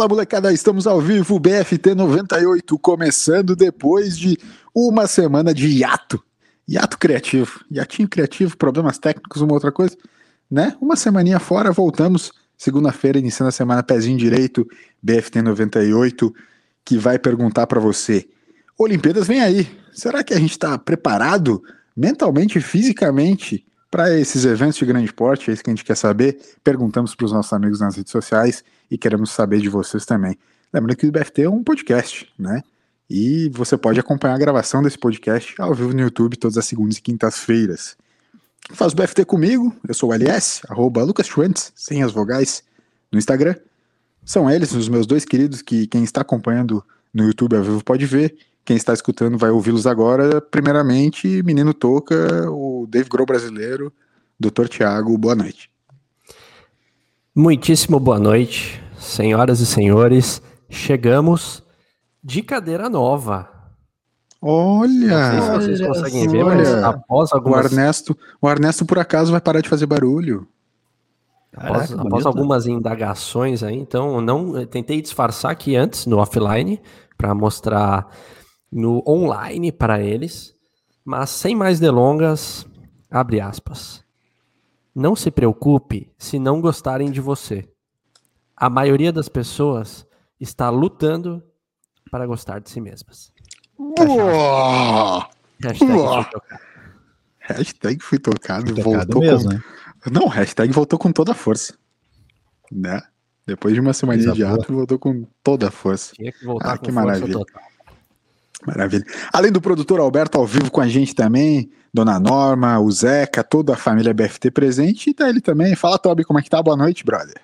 Fala molecada, estamos ao vivo, BFT 98, começando depois de uma semana de hiato. Hiato criativo, hiatinho criativo, problemas técnicos, uma outra coisa, né? Uma semaninha fora, voltamos. Segunda-feira, iniciando a semana, pezinho direito, BFT 98, que vai perguntar para você: Olimpíadas vem aí, será que a gente está preparado mentalmente e fisicamente para esses eventos de grande porte? É isso que a gente quer saber. Perguntamos para os nossos amigos nas redes sociais e queremos saber de vocês também. Lembrando que o BFT é um podcast, né? E você pode acompanhar a gravação desse podcast ao vivo no YouTube todas as segundas e quintas-feiras. Quem faz o BFT comigo, eu sou o LS, arroba Lucas sem as vogais, no Instagram. São eles, os meus dois queridos, que quem está acompanhando no YouTube ao vivo pode ver. Quem está escutando vai ouvi-los agora. Primeiramente, Menino Toca, o Dave Grohl brasileiro, Dr. Tiago, boa noite. Muitíssimo boa noite, senhoras e senhores. Chegamos de cadeira nova. Olha! Não sei se vocês olha, conseguem ver, mas olha. após O algumas, Ernesto, o Ernesto, por acaso, vai parar de fazer barulho. após, Caraca, após bonito. algumas indagações aí, então não eu tentei disfarçar aqui antes no offline para mostrar no online para eles, mas sem mais delongas, abre aspas. Não se preocupe se não gostarem de você. A maioria das pessoas está lutando para gostar de si mesmas. Uou! Hashtag fui tocado. Hashtag fui tocado, Tocado voltou mesmo, com... né? Não, hashtag voltou com toda a força. Né? Depois de uma semana de ato, voltou com toda a força. Tinha que voltar Ah, com que força maravilha. total. Maravilha. Além do produtor Alberto ao vivo com a gente também, Dona Norma, o Zeca, toda a família BFT presente, e tá ele também. Fala, Toby, como é que tá? Boa noite, brother.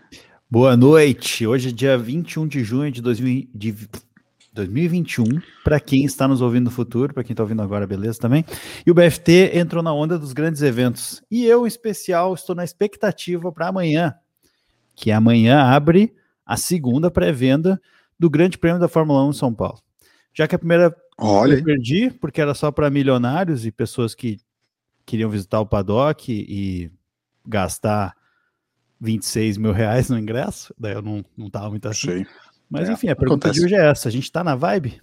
Boa noite. Hoje é dia 21 de junho de, 2000 de 2021. Para quem está nos ouvindo no futuro, para quem está ouvindo agora, beleza também. E o BFT entrou na onda dos grandes eventos. E eu, em especial, estou na expectativa para amanhã, que amanhã abre a segunda pré-venda do Grande Prêmio da Fórmula 1 em São Paulo. Já que a primeira Olha, eu perdi, porque era só para milionários e pessoas que queriam visitar o paddock e gastar 26 mil reais no ingresso. Daí eu não, não tava muito assim. sei. Mas É, enfim, a pergunta acontece. de hoje é essa. A gente tá na vibe?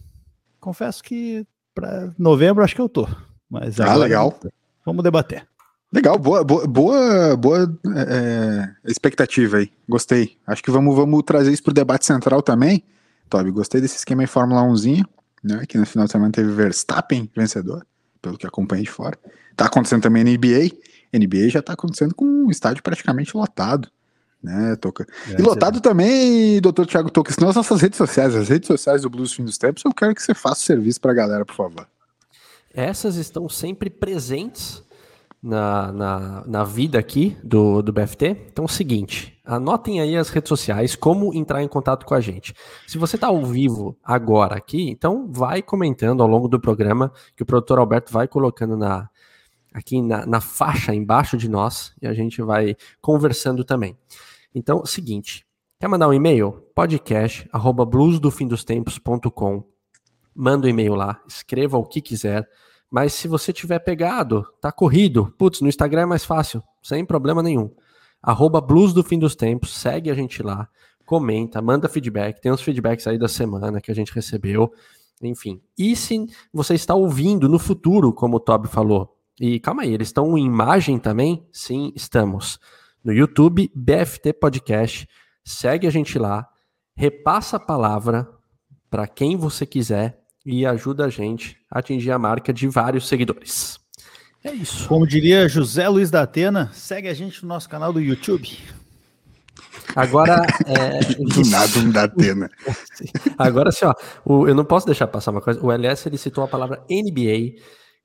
Confesso que para novembro acho que eu tô. Mas Ah, legal. Vamos debater. Legal, boa, boa, boa, boa, é, expectativa aí. Gostei. Acho que vamos, vamos trazer isso pro debate central também. Toby, gostei desse esquema em Fórmula 1zinho, né? Que no final de semana teve Verstappen vencedor, pelo que acompanhei de fora. Tá acontecendo também na NBA. NBA já tá acontecendo com um estádio praticamente lotado, né, Toca? E lotado também, doutor Thiago Toca, nas nossas redes sociais, as redes sociais do Blues Fim dos Tempos, eu quero que você faça o serviço pra galera, por favor. Essas estão sempre presentes na, na, na vida aqui do, do BFT. Então é o seguinte, anotem aí as redes sociais, como entrar em contato com a gente. Se você está ao vivo agora aqui, então vai comentando ao longo do programa, que o produtor Alberto vai colocando na, aqui na, na faixa embaixo de nós, e a gente vai conversando também. Então, é o seguinte, quer mandar um e-mail? Podcast, arroba bluesdofindostempos.com manda o e-mail lá, escreva o que quiser. Mas se você tiver pegado, tá corrido, putz, no Instagram é mais fácil, sem problema nenhum. Arroba Blues do Fim dos Tempos, segue a gente lá, comenta, manda feedback, tem uns feedbacks aí da semana que a gente recebeu, enfim. E se você está ouvindo no futuro, como o Toby falou, e calma aí, eles estão em imagem também? Sim, estamos. No YouTube, BFT Podcast, segue a gente lá, repassa a palavra para quem você quiser e ajuda a gente a atingir a marca de vários seguidores. É isso. Como diria José Luiz da Atena, segue a gente no nosso canal do YouTube. Agora, é, Do nada, um da Atena. agora assim, ó, o- eu não posso deixar passar uma coisa. O LS ele citou a palavra NBA,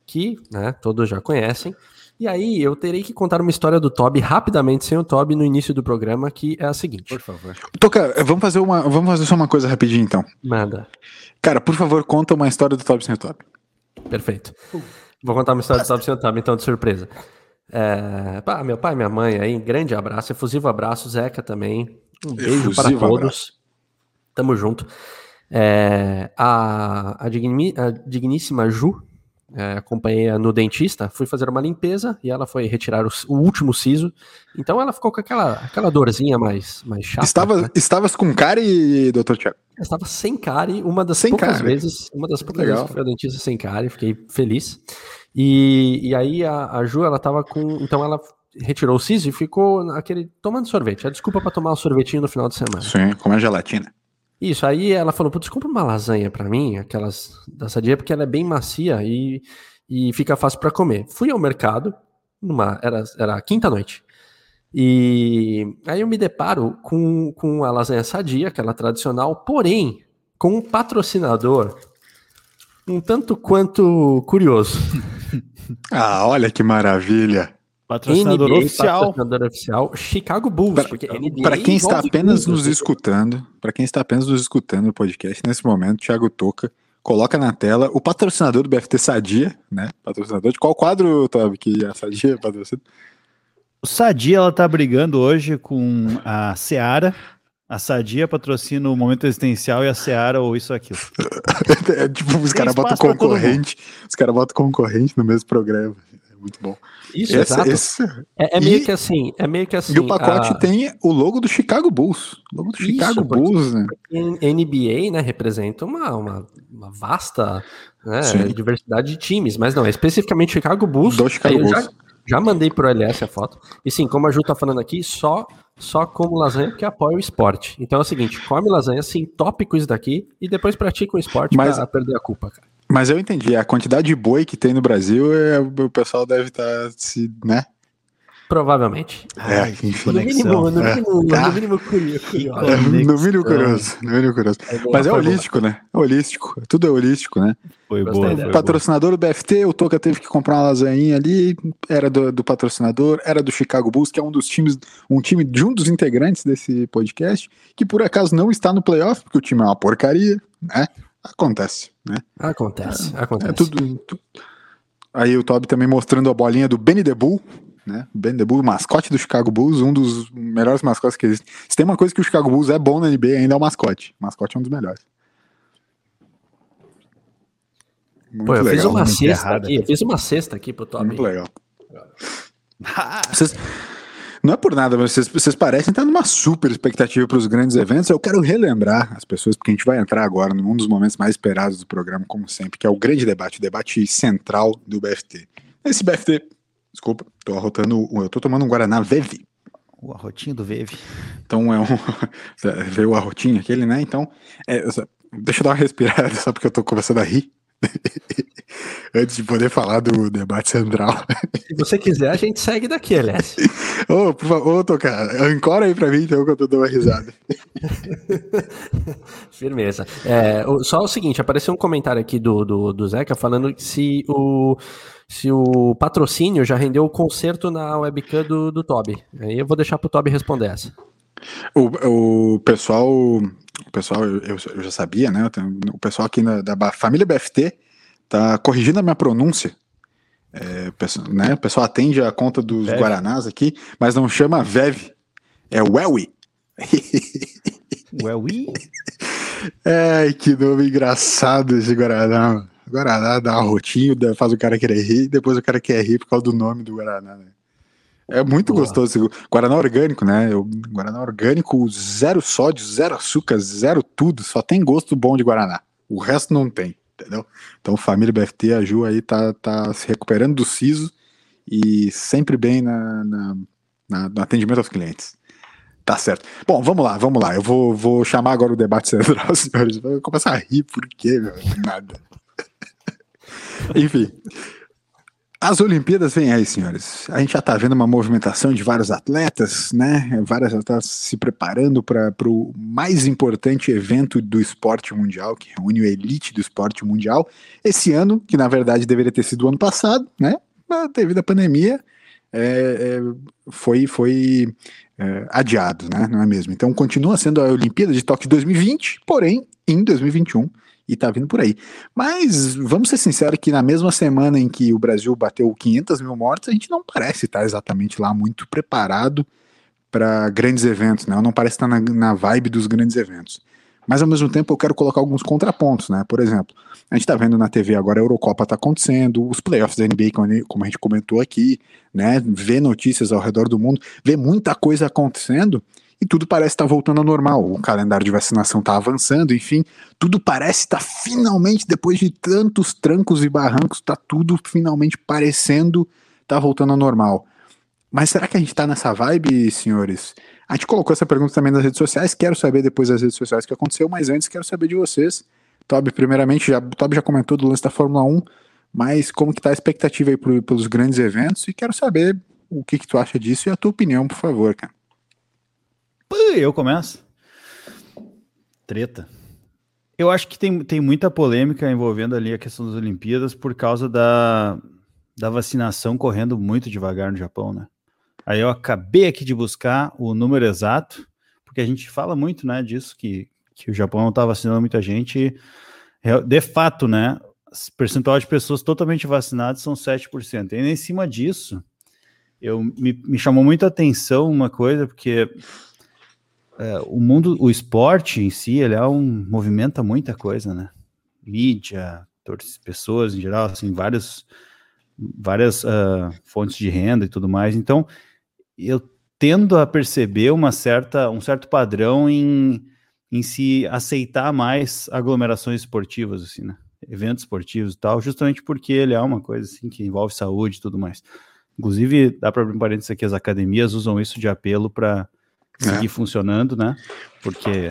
que né, todos já conhecem. E aí eu terei que contar uma história do Toby rapidamente, sem o Toby, no início do programa, que é a seguinte. Por favor. Toca, vamos fazer, uma, vamos fazer só uma coisa rapidinho, então. Manda. Cara, por favor, conta uma história do Top sem o Top. Perfeito. Vou contar uma história do Top Sem Top, então, de surpresa. É, pá, meu pai e minha mãe aí, grande abraço, efusivo abraço, Zeca também. Um beijo para Efusivo todos. abraço. Tamo junto. É, a, a, digni- a digníssima Ju, é, acompanhei no dentista, fui fazer uma limpeza e ela foi retirar o, o, último siso. Então ela ficou com aquela, aquela dorzinha mais, mais chata. Estava, né? Estavas com cárie, doutor Tiago? Estava sem cárie, uma das sem poucas cárie. vezes, uma das poucas Legal. vezes que fui ao dentista sem cárie, fiquei feliz. E, e aí a, a Ju, ela tava com, então ela retirou o siso e ficou aquele tomando sorvete. A desculpa para tomar um sorvetinho no final de semana. Sim, como a gelatina. Isso, aí ela falou, putz, compra uma lasanha para mim, aquelas da Sadia, porque ela é bem macia e, e fica fácil para comer. Fui ao mercado, numa, era, era quinta noite, e aí eu me deparo com, com a lasanha Sadia, aquela tradicional, porém, com um patrocinador um tanto quanto curioso. ah, olha que maravilha! Patrocinador NBA, oficial. Patrocinador oficial, Chicago Bulls. Para quem está apenas nos escutando, para quem está apenas nos escutando no podcast nesse momento, Thiago Toca, coloca na tela o patrocinador do BFT Sadia, né? Patrocinador de qual quadro, Tobi, que a Sadia patrocina? O Sadia, ela tá brigando hoje com a Seara. A Sadia patrocina o Momento Existencial e a Seara ou isso ou aquilo. é tipo, os caras botam concorrente, os caras botam concorrente no mesmo programa. Muito bom. Isso, esse, exato. Esse... É, é, meio e, que assim, é meio que assim. E o pacote a... tem o logo do Chicago Bulls. O logo do Isso, Chicago Bulls, né? NBA, né, representa uma, uma, uma vasta né, diversidade de times, mas não, é especificamente Chicago Bulls. Do Chicago Bulls. Já, já, mandei pro LS a foto. E sim, como a Ju tá falando aqui, só só como lasanha porque apoia o esporte. Então é o seguinte, come lasanha, sim, tópico isso daqui e depois pratica o esporte mas, pra perder a culpa, cara. Mas eu entendi, a quantidade de boi que tem no Brasil, é, o pessoal deve estar tá se, né? Provavelmente. É, Ai, enfim. No mínimo, no é. mínimo, é. no mínimo curioso. É, no mínimo curioso, no mínimo curioso. É Mas é holístico, boa. né? É holístico. Tudo é holístico, né? Foi boa. Foi patrocinador boa. do BFT, o Toca teve que comprar uma lasanha ali, era do, do, patrocinador, era do Chicago Bulls, que é um dos times, um time de um dos integrantes desse podcast, que por acaso não está no playoff, porque o time é uma porcaria, né? Acontece, né? Acontece, é, acontece. É tudo, tudo, Aí o Toby também mostrando a bolinha do Benny the Bull, né? Ben the Bull, mascote do Chicago Bulls, um dos melhores mascotes que existem. Se tem uma coisa que o Chicago Bulls é bom na NBA, ainda é o mascote. O mascote é um dos melhores. Muito Pô, eu legal, fiz uma cesta aqui, eu fiz uma cesta aqui pro Toby. Muito legal. Vocês, não é por nada, mas vocês, vocês parecem estar numa super expectativa para os grandes eventos. Eu quero relembrar as pessoas, porque a gente vai entrar agora num dos momentos mais esperados do programa, como sempre, que é o grande debate, o debate central do BFT. Esse BFT, desculpa, tô arrotando, eu tô tomando um Guaraná Veve. O arrotinho do Veve. Então é um. Veio o arrotinho aquele, né? Então, é, deixa eu dar uma respirada só porque eu tô começando a rir. Antes de poder falar do debate central. Se você quiser, a gente segue daqui, Alessio. Ô, por favor, Tocar, ancora aí pra mim então que eu tô dando uma risada. Firmeza. É, só o seguinte, apareceu um comentário aqui do, do, do Zeca falando que se o, se o patrocínio já rendeu o conserto na webcam do, do Toby. Aí eu vou deixar pro Toby responder essa. O, o pessoal o pessoal, eu, eu já sabia, né? O pessoal aqui na, da família BFT tá corrigindo a minha pronúncia. É, pessoal, né? O pessoal atende a conta dos Vev. Guaranás aqui, mas não chama Vev, é Wewi. Wewi? Ai, que nome engraçado esse Guaraná. Guaraná dá uma rotinho, faz o cara querer rir, depois o cara quer rir por causa do nome do Guaraná, né? É muito Boa. gostoso. Guaraná orgânico, né? Eu, Guaraná orgânico, zero sódio, zero açúcar, zero tudo. Só tem gosto bom de Guaraná. O resto não tem, entendeu? Então, família BFT, a Ju aí tá, tá se recuperando do siso e sempre bem na, na, na, no atendimento aos clientes. Tá certo. Bom, vamos lá, vamos lá. Eu vou, vou chamar agora o debate central, senhores. Vou começar a rir, por quê, meu? Nada. Enfim. As Olimpíadas vêm aí, senhores. A gente já está vendo uma movimentação de vários atletas, né? Várias atletas se preparando para o mais importante evento do esporte mundial, que reúne a elite do esporte mundial. Esse ano, que na verdade deveria ter sido o ano passado, né? Mas devido à pandemia, é, é, foi, foi é, adiado, né? Não é mesmo? Então continua sendo a Olimpíada de Tóquio 2020, porém, em 2021 e tá vindo por aí. Mas vamos ser sinceros que na mesma semana em que o Brasil bateu 500 mil mortes, a gente não parece estar exatamente lá muito preparado para grandes eventos, né? Não parece estar na, na vibe dos grandes eventos. Mas ao mesmo tempo eu quero colocar alguns contrapontos, né? Por exemplo, a gente tá vendo na TV agora a Eurocopa tá acontecendo, os playoffs da NBA, como a gente comentou aqui, né? Vê notícias ao redor do mundo, vê muita coisa acontecendo e tudo parece estar tá voltando ao normal. O calendário de vacinação está avançando, enfim, tudo parece estar tá finalmente, depois de tantos trancos e barrancos, está tudo finalmente parecendo estar tá voltando ao normal. Mas será que a gente está nessa vibe, senhores? A gente colocou essa pergunta também nas redes sociais. Quero saber depois das redes sociais o que aconteceu, mas antes quero saber de vocês. Toby, primeiramente, já, Toby já comentou do lance da Fórmula 1, mas como que tá a expectativa aí pro, pelos grandes eventos? E quero saber o que, que tu acha disso e a tua opinião, por favor, cara. Eu começo. Treta. Eu acho que tem, tem muita polêmica envolvendo ali a questão das Olimpíadas por causa da, da vacinação correndo muito devagar no Japão, né? Aí eu acabei aqui de buscar o número exato, porque a gente fala muito, né, disso, que, que o Japão não está vacinando muita gente. De fato, né, o percentual de pessoas totalmente vacinadas são 7%. E em cima disso, eu, me, me chamou muita atenção uma coisa, porque é, o mundo, o esporte em si, ele é um movimenta muita coisa, né? Mídia, pessoas em geral, assim, vários, várias uh, fontes de renda e tudo mais. Então, eu tendo a perceber uma certa, um certo padrão em, em se aceitar mais aglomerações esportivas, assim, né? Eventos esportivos e tal, justamente porque ele é uma coisa assim que envolve saúde e tudo mais. Inclusive, dá para abrir um parênteses aqui, as academias usam isso de apelo para seguir é. funcionando, né? Porque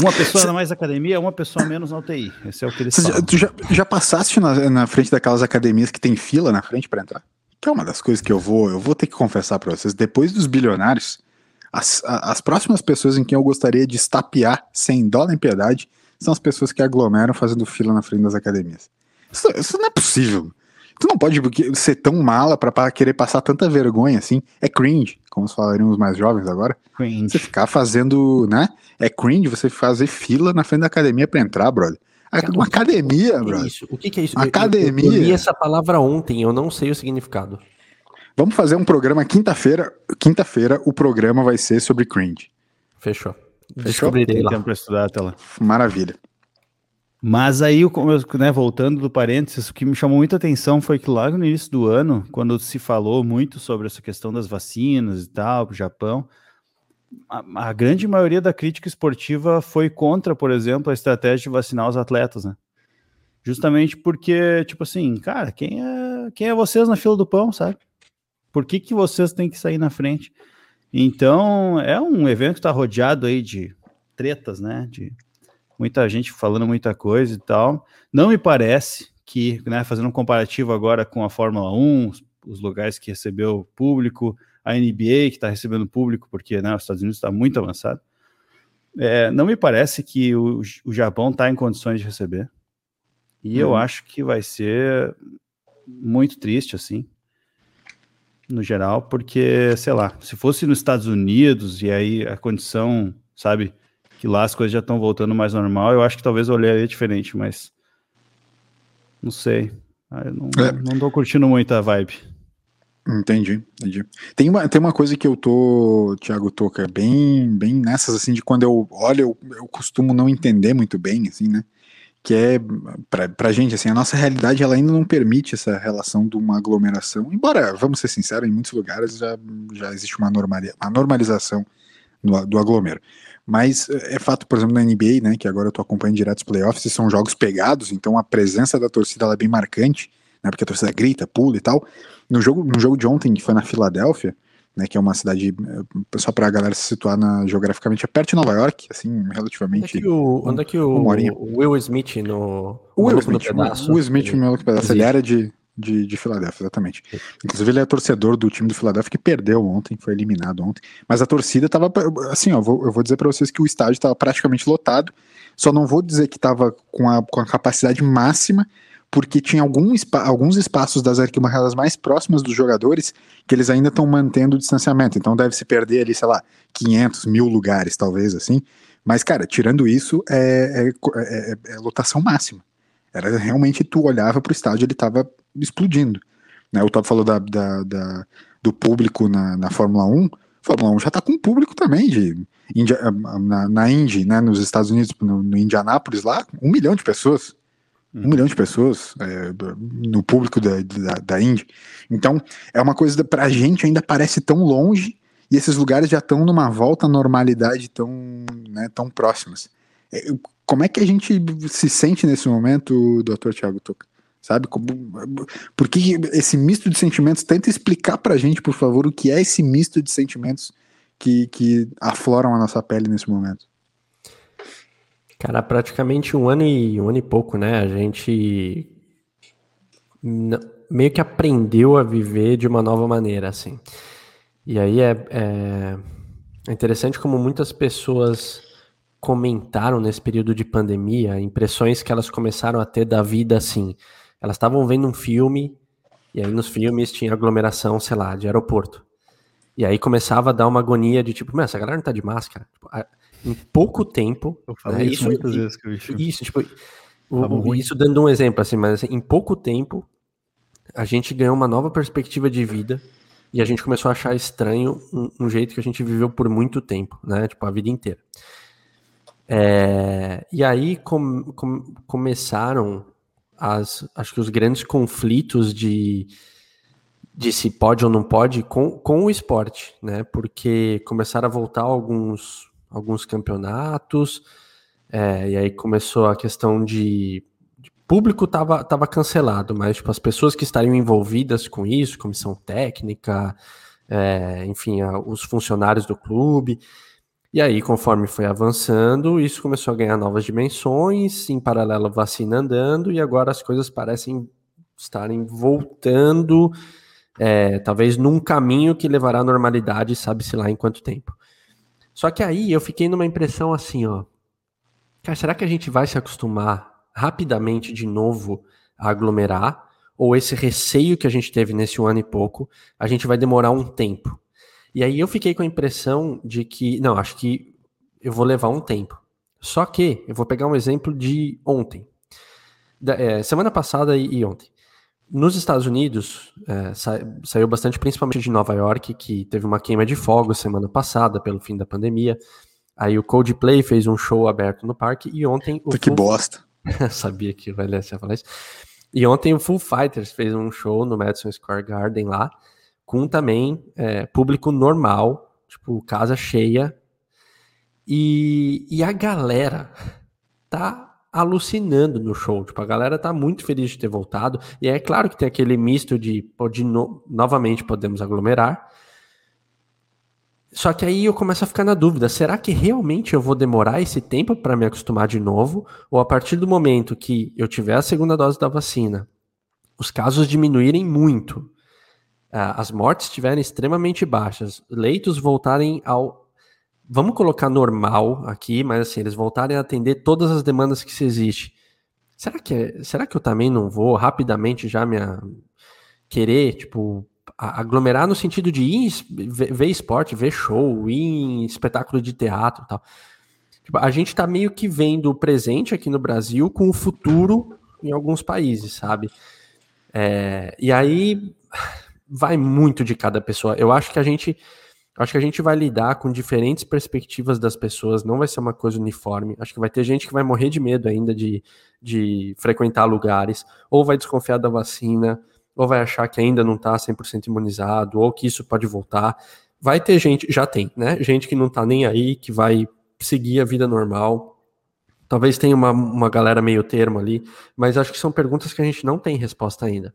uma pessoa na mais academia, uma pessoa menos na UTI. Esse é o que eles falam. Já, tu já, já passaste na, na, frente daquelas academias que tem fila na frente para entrar? Que é uma das coisas que eu vou, eu vou ter que confessar para vocês. Depois dos bilionários, as, as próximas pessoas em quem eu gostaria de estapear sem dó nem piedade são as pessoas que aglomeram fazendo fila na frente das academias. Isso, isso não é possível. Tu não pode ser tão mala para querer passar tanta vergonha assim. É cringe, como falariam os mais jovens agora. Cringe. Você ficar fazendo, né? É cringe você fazer fila na frente da academia para entrar, brother. Uma academia, que brother. É o que, que, é isso? Academia. Eu, eu, eu li essa palavra ontem, eu não sei o significado. Vamos fazer um programa quinta-feira. Quinta-feira o programa vai ser sobre cringe. Fechou. Fechou? Descobrirei lá. Tempo para estudar até lá. Maravilha. Mas aí, né, voltando do parênteses, o que me chamou muita atenção foi que logo no início do ano, quando se falou muito sobre essa questão das vacinas e tal, o Japão, a, a, grande maioria da crítica esportiva foi contra, por exemplo, a estratégia de vacinar os atletas, né? Justamente porque, tipo assim, cara, quem é, quem é vocês na fila do pão, sabe? Por que, que vocês têm que sair na frente? Então, é um evento que está rodeado aí de tretas, né? De muita gente falando muita coisa e tal. Não me parece que, né, fazendo um comparativo agora com a Fórmula 1, os, lugares que recebeu público, a NBA que está recebendo público, porque né, os Estados Unidos está muito avançado. É, não me parece que o, o Japão está em condições de receber. E eu uhum. acho que vai ser muito triste, assim, no geral, porque, sei lá, se fosse nos Estados Unidos e aí a condição, sabe, que lá as coisas já estão voltando mais normal, eu acho que talvez eu olharia diferente, mas não sei. Ah, eu não, é. não tô curtindo muito a vibe. Entendi, entendi. Tem uma, tem uma coisa que eu tô, Thiago Toca, bem, bem nessas, assim, de quando eu olho, eu, eu costumo não entender muito bem, assim, né? Que é, pra, pra gente, assim, a nossa realidade, ela ainda não permite essa relação de uma aglomeração, embora, vamos ser sinceros, em muitos lugares já, já existe uma, normali uma normalização do, do aglomero. Mas é, é fato, por exemplo, na NBA, né, que agora eu tô acompanhando direto os playoffs, e são jogos pegados, então a presença da torcida é bem marcante, né, porque a torcida grita, pula e tal. No jogo, no jogo de ontem, que foi na Filadélfia, né, que é uma cidade, eh, só para a galera se situar na, geograficamente, é perto de Nova York, assim, relativamente. Onde é que o, onde é que o, o Will Smith no. O Will Smith, o Will Smith no meu pedaço, ele era de, de, de Filadélfia, exatamente. Inclusive, ele é torcedor do time do Filadélfia que perdeu ontem, foi eliminado ontem. Mas a torcida tava. Assim, ó, vou, eu vou dizer para vocês que o estádio estava praticamente lotado. Só não vou dizer que estava com a, com a capacidade máxima, porque tinha algum, alguns espaços das arquibancadas mais próximas dos jogadores que eles ainda estão mantendo o distanciamento. Então deve se perder ali, sei lá, 500 mil lugares, talvez assim. Mas, cara, tirando isso, é, é, é, é lotação máxima. Era realmente tu olhava para o estádio, ele estava explodindo. Né? O Top falou da, da, da, do público na, na Fórmula 1. Fórmula 1 já está com público também, de, Índia, na, na Indy, né, nos Estados Unidos, no, no Indianápolis lá, um milhão de pessoas. Um milhão de pessoas é, no público da, da, da Indy. Então, é uma coisa para a gente ainda parece tão longe e esses lugares já estão numa volta à normalidade tão, né, tão próximas. É, como é que a gente se sente nesse momento, doutor Tiago Toca? Sabe? Por que esse misto de sentimentos? Tenta explicar pra gente, por favor, o que é esse misto de sentimentos que, que afloram a nossa pele nesse momento. Cara, praticamente um ano e um ano e pouco, né? A gente meio que aprendeu a viver de uma nova maneira, assim. E aí é, é, é interessante como muitas pessoas comentaram nesse período de pandemia, impressões que elas começaram a ter da vida assim. Elas estavam vendo um filme, e aí nos filmes tinha aglomeração, sei lá, de aeroporto. E aí começava a dar uma agonia de tipo, essa galera não tá de máscara. Tipo, em pouco tempo. Eu falei né, isso muitas vezes que eu Isso, tipo, o, o, isso dando um exemplo, assim, mas assim, em pouco tempo a gente ganhou uma nova perspectiva de vida e a gente começou a achar estranho um, um jeito que a gente viveu por muito tempo, né? Tipo, a vida inteira. É, e aí com, com, começaram as, acho que os grandes conflitos de, de se pode ou não pode com, com o esporte, né? Porque começaram a voltar alguns alguns campeonatos, é, e aí começou a questão de, público estava tava cancelado, mas tipo, as pessoas que estariam envolvidas com isso, comissão técnica, é, enfim, a, os funcionários do clube. E aí, conforme foi avançando, isso começou a ganhar novas dimensões, em paralelo vacina andando, e agora as coisas parecem estarem voltando, é, talvez num caminho que levará à normalidade, sabe-se lá em quanto tempo. Só que aí eu fiquei numa impressão assim, ó. Cara, será que a gente vai se acostumar rapidamente de novo a aglomerar? Ou esse receio que a gente teve nesse um ano e pouco, a gente vai demorar um tempo? E aí eu fiquei com a impressão de que, não, acho que eu vou levar um tempo. Só que eu vou pegar um exemplo de ontem. Da, é, semana passada e, e ontem. Nos Estados Unidos, é, sa saiu bastante, principalmente de Nova York, que teve uma queima de fogo semana passada, pelo fim da pandemia. Aí o Coldplay fez um show aberto no parque e ontem o. Que Full... bosta! Sabia que o Valência ia falar isso. E ontem o Full Fighters fez um show no Madison Square Garden lá, com também é, público normal, tipo, casa cheia. E, e a galera tá alucinando no show. Tipo, a galera tá muito feliz de ter voltado. E é claro que tem aquele misto de, de no, novamente podemos aglomerar. Só que aí eu começo a ficar na dúvida: será que realmente eu vou demorar esse tempo para me acostumar de novo? Ou a partir do momento que eu tiver a segunda dose da vacina, os casos diminuírem muito, as mortes estiverem extremamente baixas, leitos voltarem ao vamos colocar normal aqui, mas assim, eles voltarem a atender todas as demandas que se existe. Será que, é, será que eu também não vou rapidamente já me querer, tipo, aglomerar no sentido de ir ver, esporte, ver show, ir em espetáculo de teatro e tal. Tipo, a gente tá meio que vendo o presente aqui no Brasil com o futuro em alguns países, sabe? É, e aí vai muito de cada pessoa. Eu acho que a gente Acho que a gente vai lidar com diferentes perspectivas das pessoas, não vai ser uma coisa uniforme. Acho que vai ter gente que vai morrer de medo ainda de, de frequentar lugares, ou vai desconfiar da vacina, ou vai achar que ainda não está 100% imunizado, ou que isso pode voltar. Vai ter gente, já tem, né? Gente que não está nem aí, que vai seguir a vida normal. Talvez tenha uma, uma galera meio termo ali, mas acho que são perguntas que a gente não tem resposta ainda.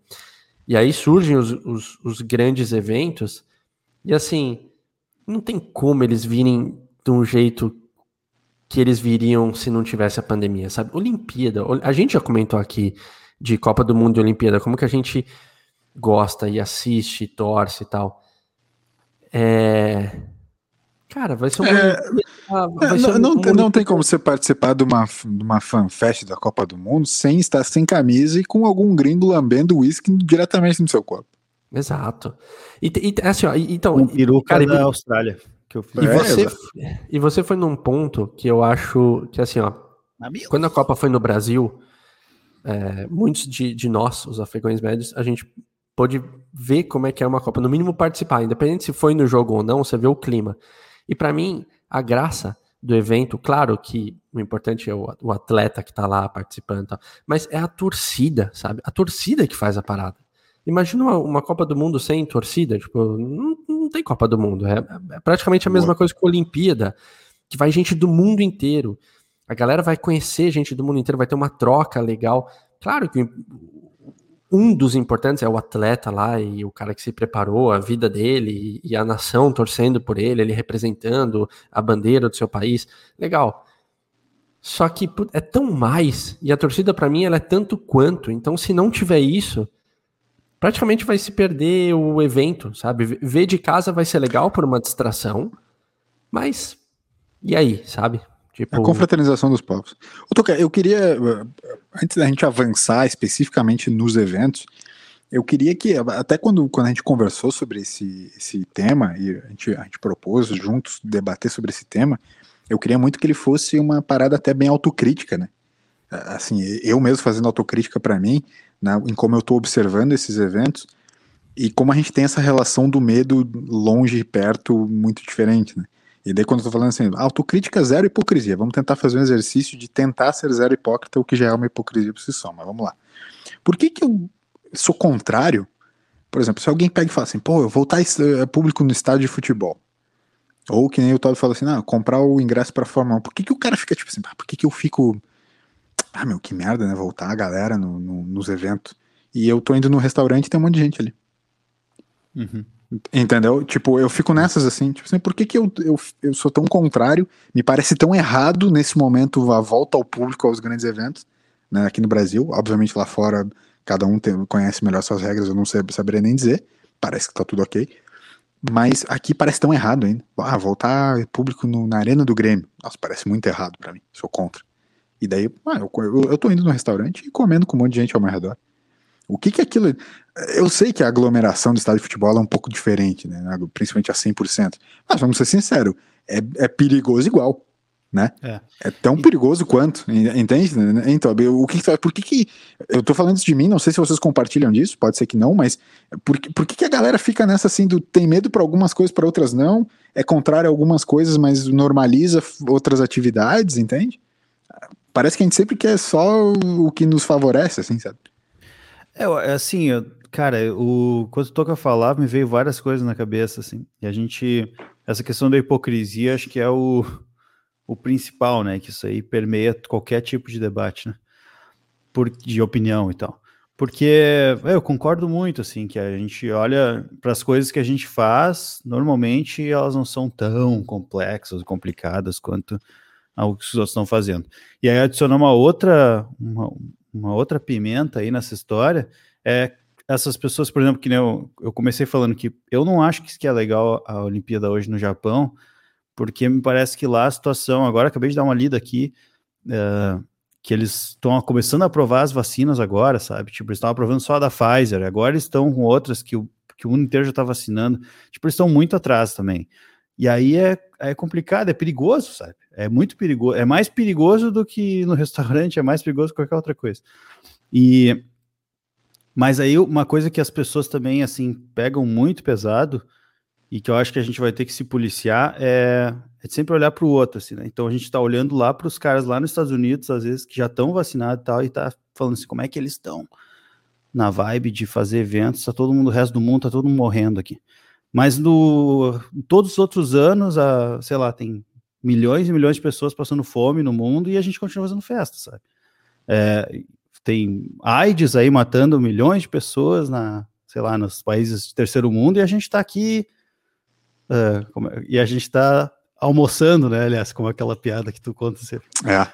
E aí surgem os, os, os grandes eventos, e assim, não tem como eles virem de um jeito que eles viriam se não tivesse a pandemia, sabe? Olimpíada, a gente já comentou aqui de Copa do Mundo e Olimpíada, como que a gente gosta e assiste, torce e tal. É... Cara, vai ser uma. É... Vai ser não, não, não tem como você participar de uma, de uma fanfest da Copa do Mundo sem estar sem camisa e com algum gringo lambendo uísque diretamente no seu corpo. Exato. E, e assim, ó, então. Um peruca cara, da Austrália. Que eu fiz. E, você, é, e você foi num ponto que eu acho que, assim, ó. Quando a Copa foi no Brasil, é, muitos de, de nós, os afegãos médios, a gente pôde ver como é que é uma Copa, no mínimo participar, independente se foi no jogo ou não, você vê o clima. E para mim, a graça do evento. Claro que o importante é o, o atleta que está lá participando, mas é a torcida, sabe? A torcida que faz a parada. Imagina uma, uma Copa do Mundo sem torcida, tipo, não, não tem Copa do Mundo. É, é praticamente a mesma coisa que a Olimpíada, que vai gente do mundo inteiro. A galera vai conhecer gente do mundo inteiro, vai ter uma troca legal. Claro que um dos importantes é o atleta lá e o cara que se preparou, a vida dele e a nação torcendo por ele, ele representando a bandeira do seu país. Legal. Só que é tão mais, e a torcida para mim ela é tanto quanto. Então, se não tiver isso, praticamente vai se perder o evento, sabe? Ver de casa vai ser legal por uma distração, mas e aí, sabe? Tipo... A confraternização dos povos. eu queria, antes da gente avançar especificamente nos eventos, eu queria que, até quando, quando a gente conversou sobre esse, esse tema, e a gente, a gente propôs juntos debater sobre esse tema, eu queria muito que ele fosse uma parada até bem autocrítica, né? Assim, eu mesmo fazendo autocrítica para mim, né, em como eu estou observando esses eventos, e como a gente tem essa relação do medo longe e perto muito diferente, né? E daí, quando eu tô falando assim, autocrítica zero hipocrisia, vamos tentar fazer um exercício de tentar ser zero hipócrita, o que já é uma hipocrisia por si só, mas vamos lá. Por que que eu sou contrário? Por exemplo, se alguém pega e fala assim, pô, eu vou estar eh, público no estádio de futebol. Ou que nem o Todd fala assim, ah, comprar o ingresso pra Fórmula 1. Por que que o cara fica tipo assim, por que que eu fico... Ah, meu, que merda, né? Voltar a galera no, no, nos eventos. E eu tô indo no restaurante e tem um monte de gente ali. Uhum. Entendeu? Tipo, eu fico nessas assim, tipo assim, por que, que eu, eu, eu sou tão contrário? Me parece tão errado nesse momento a volta ao público aos grandes eventos, né? Aqui no Brasil, obviamente lá fora cada um tem, conhece melhor suas regras, eu não sei, saberia nem dizer. Parece que tá tudo ok. Mas aqui parece tão errado ainda. Ah, voltar público no, na arena do Grêmio. Nossa, parece muito errado para mim. Sou contra. E daí, ah, eu, eu, eu tô indo no restaurante e comendo com um monte de gente ao meu redor. O que que aquilo. Eu sei que a aglomeração do estádio de futebol é um pouco diferente, né? Principalmente a 100%. Mas vamos ser sinceros, é, é perigoso igual. Né? É. é tão perigoso quanto, entende? Então, o que, por que, que eu tô falando isso de mim? Não sei se vocês compartilham disso, pode ser que não, mas por, por que, que a galera fica nessa assim do tem medo para algumas coisas, para outras não? É contrário a algumas coisas, mas normaliza outras atividades, entende? Parece que a gente sempre quer só o que nos favorece, assim, sabe? É, é, assim, eu, cara, o, quando toca falar, me veio várias coisas na cabeça, assim. E a gente, essa questão da hipocrisia, acho que é o, o principal, né? Que isso aí permeia qualquer tipo de debate, né? Por, de opinião e tal. Porque é, eu concordo muito, assim, que a gente olha para as coisas que a gente faz, normalmente elas não são tão complexas, complicadas quanto o que os outros estão fazendo. E aí adicionar uma outra, uma, uma outra pimenta aí nessa história é essas pessoas, por exemplo, que eu, eu comecei falando que eu não acho que isso que é legal a Olimpíada hoje no Japão, porque me parece que lá a situação, agora acabei de dar uma lida aqui, é, que eles estão começando a aprovar as vacinas agora, sabe? Tipo, eles estão aprovando só a da Pfizer, agora eles estão com outras que o, que o mundo inteiro já está vacinando. Tipo, eles estão muito atrás também. E aí é, é complicado, é perigoso, sabe? É muito perigoso, é mais perigoso do que no restaurante, é mais perigoso que qualquer outra coisa. E mas aí uma coisa que as pessoas também assim pegam muito pesado e que eu acho que a gente vai ter que se policiar é, é sempre olhar para o outro, assim, né? Então a gente está olhando lá para os caras lá nos Estados Unidos, às vezes que já estão vacinados e tal, e tá falando assim, como é que eles estão na vibe de fazer eventos, tá todo mundo, o resto do mundo tá todo mundo morrendo aqui. Mas no todos os outros anos, a, sei lá, tem milhões e milhões de pessoas passando fome no mundo e a gente continua fazendo festa, sabe? É, tem AIDS aí matando milhões de pessoas na, sei lá, nos países de terceiro mundo e a gente está aqui uh, é, e a gente está almoçando, né? Aliás, como aquela piada que tu conta sempre. É.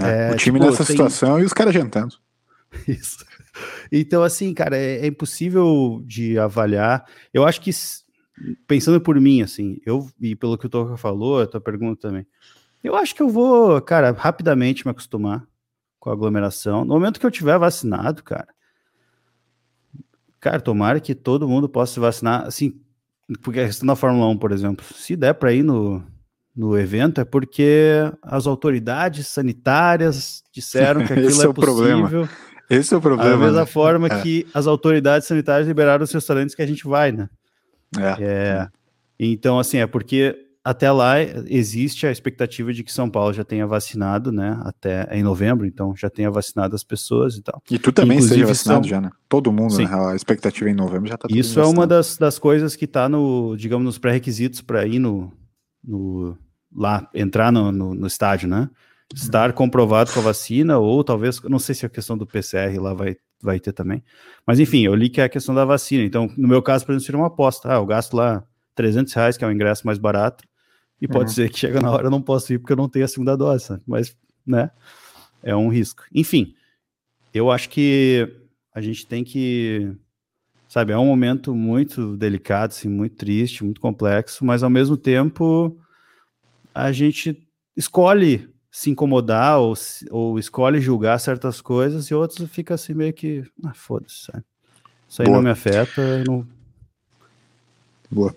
é. é o time tipo, nessa tem... situação e os caras jantando. Isso. Então, assim, cara, é, é impossível de avaliar. Eu acho que pensando por mim, assim, eu, e pelo que o Toca falou, a tua pergunta também, eu acho que eu vou, cara, rapidamente me acostumar com a aglomeração. No momento que eu tiver vacinado, cara, cara, tomara que todo mundo possa se vacinar, assim, porque a questão da Fórmula 1, por exemplo, se der para ir no, no evento é porque as autoridades sanitárias disseram que aquilo é, é possível. Problema. Esse é o problema. Da mesma né? forma é. que as autoridades sanitárias liberaram os restaurantes que a gente vai, né? É. é. Então, assim, é porque até lá existe a expectativa de que São Paulo já tenha vacinado, né? Até em novembro, então já tenha vacinado as pessoas e tal. E tu também Inclusive, seja vacinado são- já, né? Todo mundo, Sim. né? A expectativa em novembro já tá todo Isso mundo é uma vacinado. das, das coisas que está no, digamos, nos pré-requisitos para ir no, no- lá entrar no, no, no estádio, né? Estar comprovado com a vacina, ou talvez, não sei se a questão do PCR lá vai, vai ter também. Mas enfim, eu li que é a questão da vacina. Então, no meu caso, por exemplo, seria uma aposta. Ah, eu gasto lá 300 reais, que é o ingresso mais barato, e pode Uhum. ser que chega na hora eu não posso ir porque eu não tenho a segunda dose, sabe? mas, né? É um risco. Enfim, eu acho que a gente tem que sabe, é um momento muito delicado, assim, muito triste, muito complexo, mas ao mesmo tempo a gente escolhe se incomodar ou, ou escolhe julgar certas coisas e outras fica assim meio que, ah, foda-se, sabe? Isso aí Boa. não me afeta, eu não... Boa.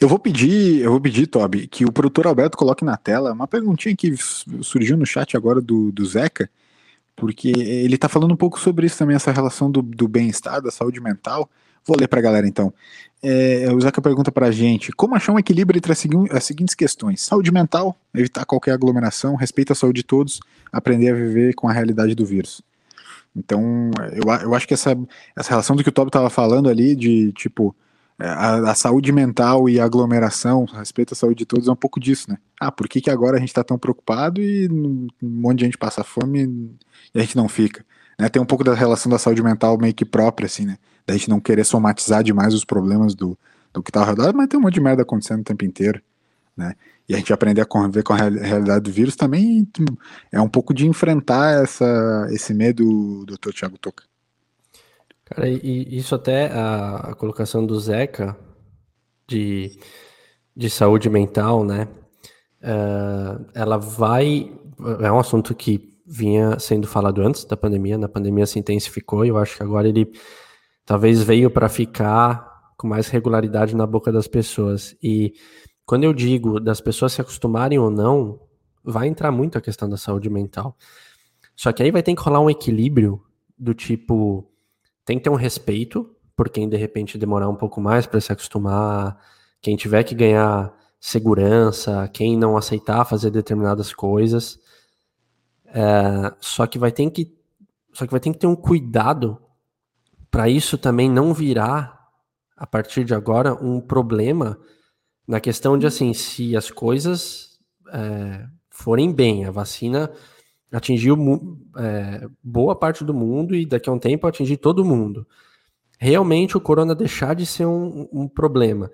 Eu vou pedir, eu vou pedir, Toby, que o produtor Alberto coloque na tela uma perguntinha que surgiu no chat agora do, do Zeca, porque ele tá falando um pouco sobre isso também, essa relação do, do bem-estar, da saúde mental. Vou ler pra galera então. É, o Zeca pergunta pra gente: como achar um equilíbrio entre as, segui- as seguintes questões? Saúde mental, evitar qualquer aglomeração, respeito à saúde de todos, aprender a viver com a realidade do vírus. Então, eu, a- eu acho que essa, essa relação do que o Toby tava falando ali, de tipo, é, a, a saúde mental e a aglomeração, a respeito à saúde de todos, é um pouco disso, né? Ah, por que, que agora a gente tá tão preocupado e um monte de gente passa fome e a gente não fica? Né? Tem um pouco da relação da saúde mental meio que própria, assim, né? Da gente não querer somatizar demais os problemas do, do que tá ao redor, mas tem um monte de merda acontecendo o tempo inteiro, né? E a gente aprender a conviver com a real- realidade do vírus também hum, é um pouco de enfrentar essa, esse medo, doutor Tiago Toca. Cara, e- isso até a, a colocação do Zeca de, de saúde mental, né? eh, ela vai. É um assunto que vinha sendo falado antes da pandemia, na pandemia se intensificou, e eu acho que agora ele talvez veio para ficar com mais regularidade na boca das pessoas. E quando eu digo das pessoas se acostumarem ou não, vai entrar muito a questão da saúde mental. Só que aí vai ter que rolar um equilíbrio do tipo tem que ter um respeito por quem de repente demorar um pouco mais para se acostumar, quem tiver que ganhar segurança, quem não aceitar fazer determinadas coisas. É, só que vai ter que só que vai ter que ter um cuidado para isso também não virar a partir de agora um problema na questão de assim se as coisas é, forem bem, a vacina atingiu é, boa parte do mundo e daqui a um tempo atingir todo mundo. Realmente o corona deixar de ser um, um problema.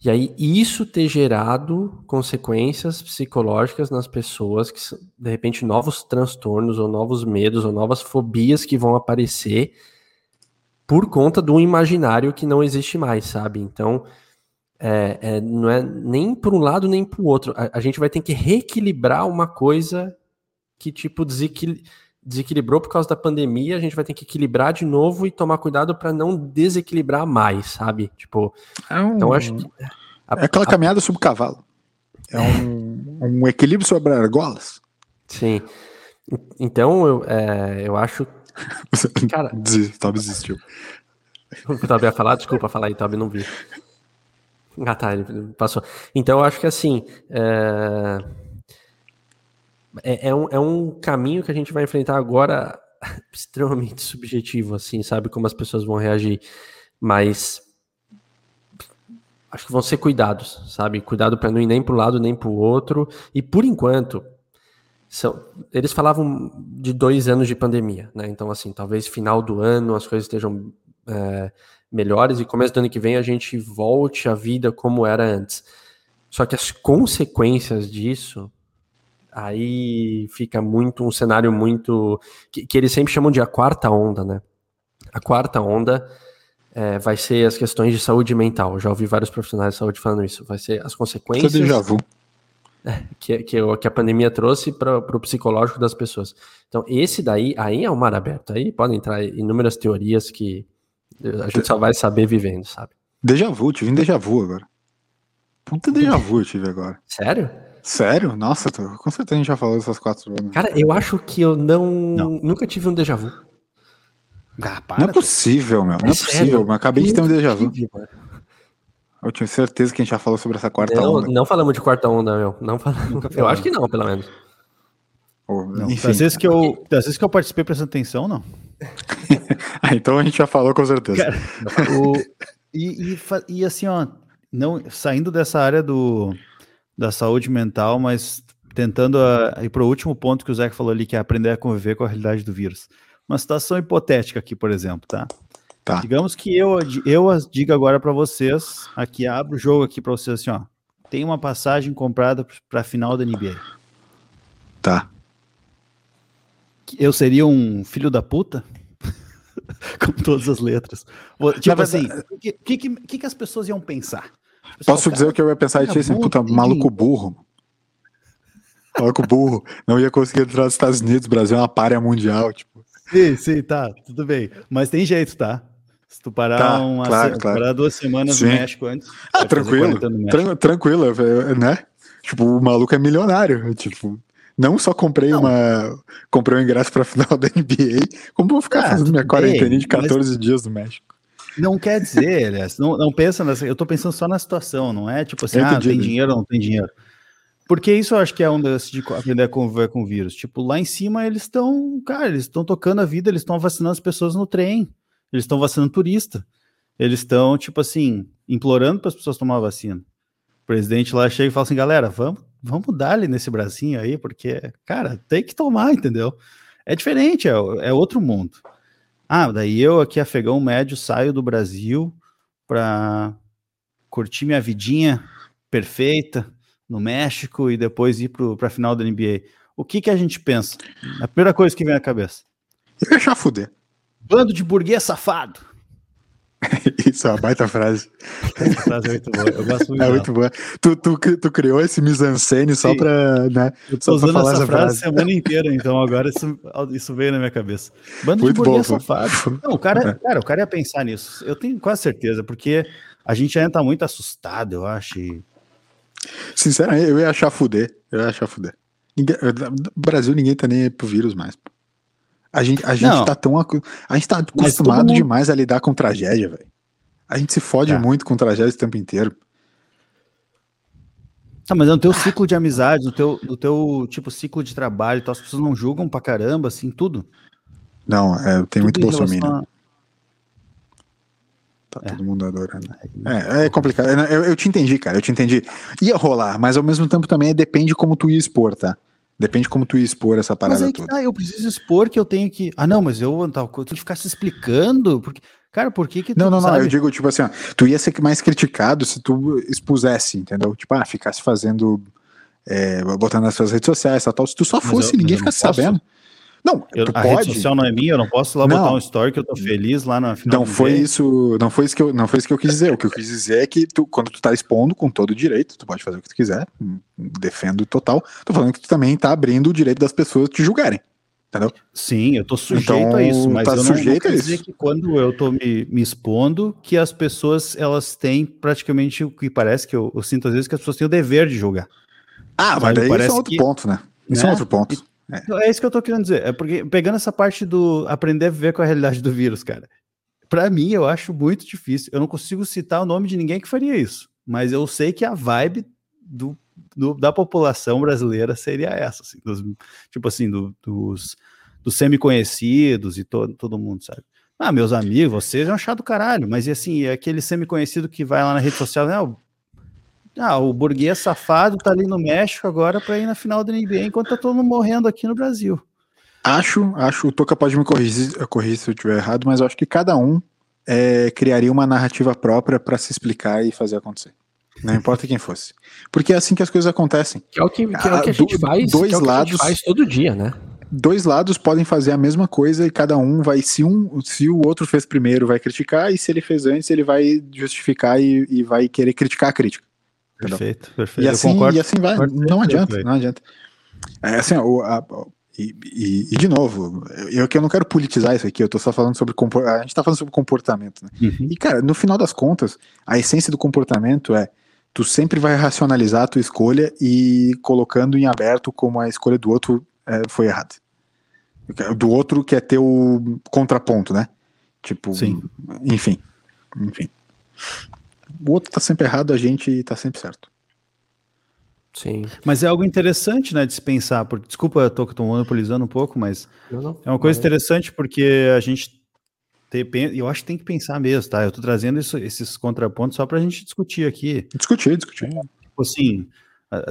E aí isso ter gerado consequências psicológicas nas pessoas, que de repente novos transtornos ou novos medos ou novas fobias que vão aparecer por conta do imaginário que não existe mais, sabe? Então, é, é, não é nem para um lado nem para o outro. A, a gente vai ter que reequilibrar uma coisa que, tipo, desequil- desequilibrou por causa da pandemia, a gente vai ter que equilibrar de novo e tomar cuidado para não desequilibrar mais, sabe? Tipo, É, um, então acho que. a- é aquela a- caminhada sobre cavalo. É um, um equilíbrio sobre argolas. Sim. Então, eu, é, eu acho. Cara, Desi- Toby desistiu. O Tobi ia falar? Desculpa, falar aí, Tobi, não vi. Ah, tá, ele passou. Então, eu acho que assim. É... É, é um, é um caminho que a gente vai enfrentar agora extremamente subjetivo, assim, sabe? Como as pessoas vão reagir. Mas. Acho que vão ser cuidados, sabe? Cuidado para não ir nem para lado nem para o outro. E por enquanto, são, eles falavam de dois anos de pandemia, né? Então, assim, talvez final do ano as coisas estejam é, melhores e começo do ano que vem a gente volte à vida como era antes. Só que as consequências disso, aí fica muito um cenário muito. que, que eles sempre chamam de a quarta onda, né? A quarta onda é, vai ser as questões de saúde mental. Já ouvi vários profissionais de saúde falando isso. Vai ser as é consequências déjà vu. Que, que, o- que a pandemia trouxe para o psicológico das pessoas. Então, esse daí, aí é um mar aberto. Aí podem entrar inúmeras teorias que a gente só vai saber vivendo, sabe? Déjà vu, tive um déjà vu agora. Puta déjà vu eu tive agora. Sério? Sério? Nossa, tô- com certeza a gente já falou dessas quatro anos. Cara, eu acho que eu não, Não. nunca tive um déjà vu. Ah, Não é possível, meu. Não é sério? possível, mas acabei de ter um déjà vu. Tive, mano. Eu tinha certeza que a gente já falou sobre essa quarta não, onda. Não falamos de quarta onda, meu. Não falamos. Eu acho que não, pelo menos. Oh, não, enfim. Das, vezes que eu, das vezes que eu participei prestando atenção, não. ah, então a gente já falou com certeza. Cara, o, e, e, e, assim, ó, não, saindo dessa área do, da saúde mental, mas tentando a, ir para o último ponto que o Zé falou ali, que é aprender a conviver com a realidade do vírus. Uma situação hipotética aqui, por exemplo, tá? Tá. Digamos que eu, eu diga agora para vocês, aqui abro o jogo aqui para vocês assim, ó. Tem uma passagem comprada para a final da NBA. Tá. Eu seria um filho da puta? Com todas as letras. Tipo assim, o que, que, que, que, as pessoas iam pensar? Pessoal, Posso cara, dizer o que eu ia pensar e assim, puta, maluco burro. Maluco burro. Não ia conseguir entrar nos Estados Unidos, Brasil é uma párea mundial, tipo. Sim, sim, tá, tudo bem. Mas tem jeito, tá? Se tu parar, tá, uma, claro, se, claro. parar duas semanas Sim. no México antes. Ah, tranquilo. Tran tranquilo, né? Tipo, o maluco é milionário. Tipo, não só comprei não. uma. Comprei um ingresso pra final da NBA, como vou ficar ah, fazendo minha quarentena de 14 mas... dias no México. Não quer dizer, aliás, não, não pensa nessa. Eu tô pensando só na situação, não é tipo assim, ah, tem dinheiro ou não tem dinheiro. Porque isso eu acho que é um desses de aprender a conviver com o vírus. Tipo, lá em cima eles estão, cara, eles estão tocando a vida, eles estão vacinando as pessoas no trem. Eles estão vacinando turista. Eles estão, tipo assim, implorando para as pessoas tomar vacina. O presidente lá chega e fala assim: galera, vamos, vamos dar ali nesse bracinho aí, porque, cara, tem que tomar, entendeu? É diferente, é, é outro mundo. Ah, daí eu aqui, afegão médio, saio do Brasil para curtir minha vidinha perfeita no México e depois ir para a final da NBA. O que, que a gente pensa? A primeira coisa que vem à cabeça. Deixar fuder. Bando de burguês safado. Isso é uma baita frase. Essa frase é muito boa. Eu gosto muito. É muito boa. Tu, tu, tu criou esse mise-en-scène só pra. Né, eu tô usando essa, essa frase a semana inteira, então agora isso, isso veio na minha cabeça. Bando muito de burguês bom, safado. Não, o cara, é. cara, o cara ia pensar nisso. Eu tenho quase certeza, porque a gente ainda tá muito assustado, eu acho. E... Sinceramente, eu ia achar fuder. Eu ia achar fuder. Ninguém, Brasil, ninguém tá nem pro vírus mais. A gente, a gente tá tão. A gente tá acostumado mundo... demais a lidar com tragédia, velho. A gente se fode é. muito com tragédia o tempo inteiro. Tá, mas no teu ciclo de amizade, no teu, no teu tipo ciclo de trabalho, então as pessoas não julgam pra caramba, assim, tudo? Não, é, tem muito bolsominion. A... Tá é. todo mundo adorando. É, é complicado. Eu, eu, te entendi, cara, eu te entendi. Ia rolar, mas ao mesmo tempo também depende como tu ia expor, tá? Depende como tu ia expor essa parada mas aí toda. Tá, eu preciso expor que eu tenho que. Ah, não, mas eu tal tu ficar se explicando, porque cara, por que que tu, Não, não, sabe? não, eu digo tipo assim, ó, tu ia ser mais criticado se tu expusesse, entendeu? Tipo, ah, ficasse fazendo é, botando nas suas redes sociais, tal, tal. Se tu só fosse, eu, ninguém ficasse sabendo. Não, eu, a pode. rede social não é minha, eu não posso lá não. botar um story que eu tô feliz lá na final. Não foi isso, não foi isso que eu, não foi isso que eu quis dizer. O que eu quis dizer é que tu, quando tu tá expondo com todo o direito, tu pode fazer o que tu quiser, defendo total. Tô falando que tu também tá abrindo o direito das pessoas te julgarem. Entendeu? Sim, eu tô sujeito então, a isso, mas tá eu não sujeito vou dizer que quando eu tô me, me, expondo, que as pessoas elas têm praticamente o que parece que eu, eu sinto às vezes que as pessoas têm o dever de julgar. Ah, mas daí isso é outro que, ponto, né? Isso né? é outro ponto. É. É isso que eu tô querendo dizer. É porque pegando essa parte do aprender a viver com a realidade do vírus, cara. Para mim, eu acho muito difícil. Eu não consigo citar o nome de ninguém que faria isso, mas eu sei que a vibe do, do da população brasileira seria essa, assim, dos, tipo assim, do, dos, dos semi-conhecidos e to, todo mundo, sabe? Ah, meus amigos, vocês é um chato do caralho, mas e assim, é aquele semi-conhecido que vai lá na rede social, né? Ah, o burguês safado tá ali no México agora para ir na final da NBA, enquanto tá todo mundo morrendo aqui no Brasil. Acho, acho, o Toca pode me corrigir, corrigir se eu estiver errado, mas eu acho que cada um é, criaria uma narrativa própria para se explicar e fazer acontecer. Não importa quem fosse. Porque é assim que as coisas acontecem. Que é o que, que, é o que a gente faz, dois é lados, faz todo dia, né? Dois lados podem fazer a mesma coisa e cada um vai, se um, se o outro fez primeiro, vai criticar, e se ele fez antes, ele vai justificar e, e vai querer criticar a crítica. Perfeito, perfeito. E assim, e assim vai. Não adianta, não adianta. É assim, o, a, e, e, e, de novo, eu que eu não quero politizar isso aqui, eu tô só falando sobre a gente tá falando sobre comportamento, né? Uhum. E cara, no final das contas, a essência do comportamento é tu sempre vai racionalizar a tua escolha e colocando em aberto como a escolha do outro é, foi errada. Do outro que é teu contraponto, né? Tipo, Sim. enfim, enfim. O outro tá sempre errado, a gente tá sempre certo. Sim. Mas é algo interessante, né, de se pensar, porque, desculpa, eu tô, tô monopolizando um pouco, mas não, não, é uma coisa interessante porque a gente tem, eu acho que tem que pensar mesmo, tá? Eu tô trazendo isso, esses contrapontos só pra gente discutir aqui. Discutir, discutir. Tipo assim,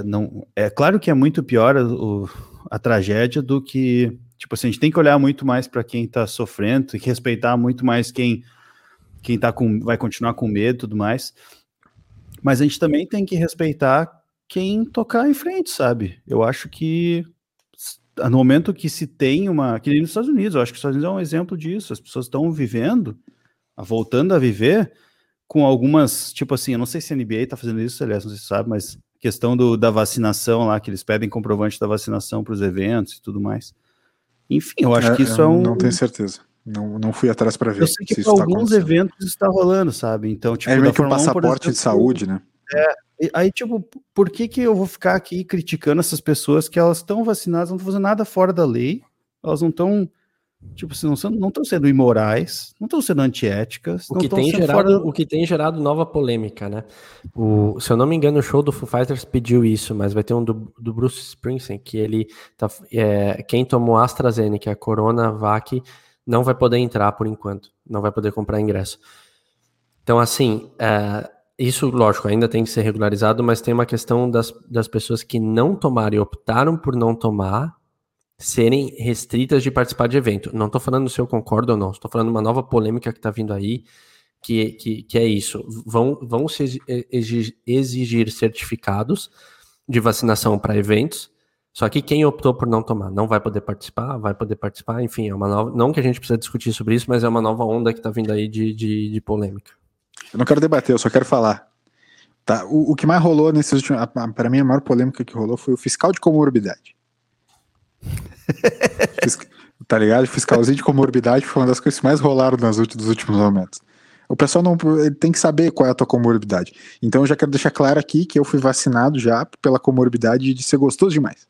não, é claro que é muito pior a, o, a tragédia do que, tipo assim, a gente tem que olhar muito mais para quem tá sofrendo, que respeitar muito mais quem quem tá com, vai continuar com medo e tudo mais. Mas a gente também tem que respeitar quem tocar em frente, sabe? Eu acho que no momento que se tem uma. Que nem nos Estados Unidos, eu acho que os Estados Unidos é um exemplo disso. As pessoas estão vivendo, voltando a viver, com algumas. Tipo assim, eu não sei se a NBA está fazendo isso, aliás, não sei se sabe, mas questão do, da vacinação lá, que eles pedem comprovante da vacinação para os eventos e tudo mais. Enfim, eu acho é, que isso é um. Não tenho certeza. Não, não fui atrás para ver. Eu sei que se para tá alguns tá eventos está rolando, sabe? Então, tipo, é meio que um passaporte 1, exemplo, de saúde, né? É, Aí, tipo, por que, que eu vou ficar aqui criticando essas pessoas que elas estão vacinadas, não estão fazendo nada fora da lei, elas não estão, tipo, não estão não sendo imorais, não estão sendo antiéticas. O que, tem gerado, fora... o que tem gerado nova polêmica, né? O, se eu não me engano, o show do Foo Fighters pediu isso, mas vai ter um do, do Bruce Springsteen, que ele tá, é, quem tomou AstraZeneca, a Coronavac, não vai poder entrar por enquanto, não vai poder comprar ingresso. Então, assim, é, isso, lógico, ainda tem que ser regularizado, mas tem uma questão das, das pessoas que não tomaram e optaram por não tomar serem restritas de participar de evento. Não estou falando se eu concordo ou não, estou falando uma nova polêmica que está vindo aí, que, que, que é isso. Vão, vão se exigir, exigir certificados de vacinação para eventos, só que quem optou por não tomar não vai poder participar, vai poder participar, enfim, é uma nova. Não que a gente precisa discutir sobre isso, mas é uma nova onda que está vindo aí de, de, de polêmica. Eu não quero debater, eu só quero falar. Tá? O, o que mais rolou nesses últimos. Para mim, a maior polêmica que rolou foi o fiscal de comorbidade. tá ligado? Fiscalzinho de comorbidade foi uma das coisas que mais rolaram nas últimos, nos últimos momentos. O pessoal não tem que saber qual é a tua comorbidade. Então eu já quero deixar claro aqui que eu fui vacinado já pela comorbidade de ser gostoso demais.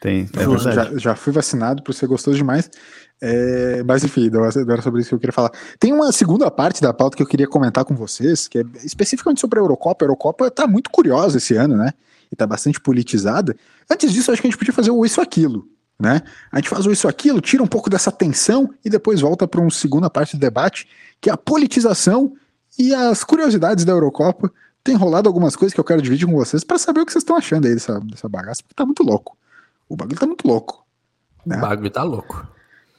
Tem, é já, já, fui vacinado por ser gostoso demais. É, mas enfim, não era sobre isso que eu queria falar. Tem uma segunda parte da pauta que eu queria comentar com vocês, que é especificamente sobre a Eurocopa. A Eurocopa tá muito curiosa esse ano, né? E tá bastante politizada. Antes disso, acho que a gente podia fazer o isso aquilo, né? A gente faz o isso aquilo, tira um pouco dessa tensão e depois volta para uma segunda parte do debate, que é a politização e as curiosidades da Eurocopa. Tem rolado algumas coisas que eu quero dividir com vocês para saber o que vocês estão achando aí dessa, dessa bagaça, porque tá muito louco. O bagulho tá muito louco. Né? O bagulho tá louco.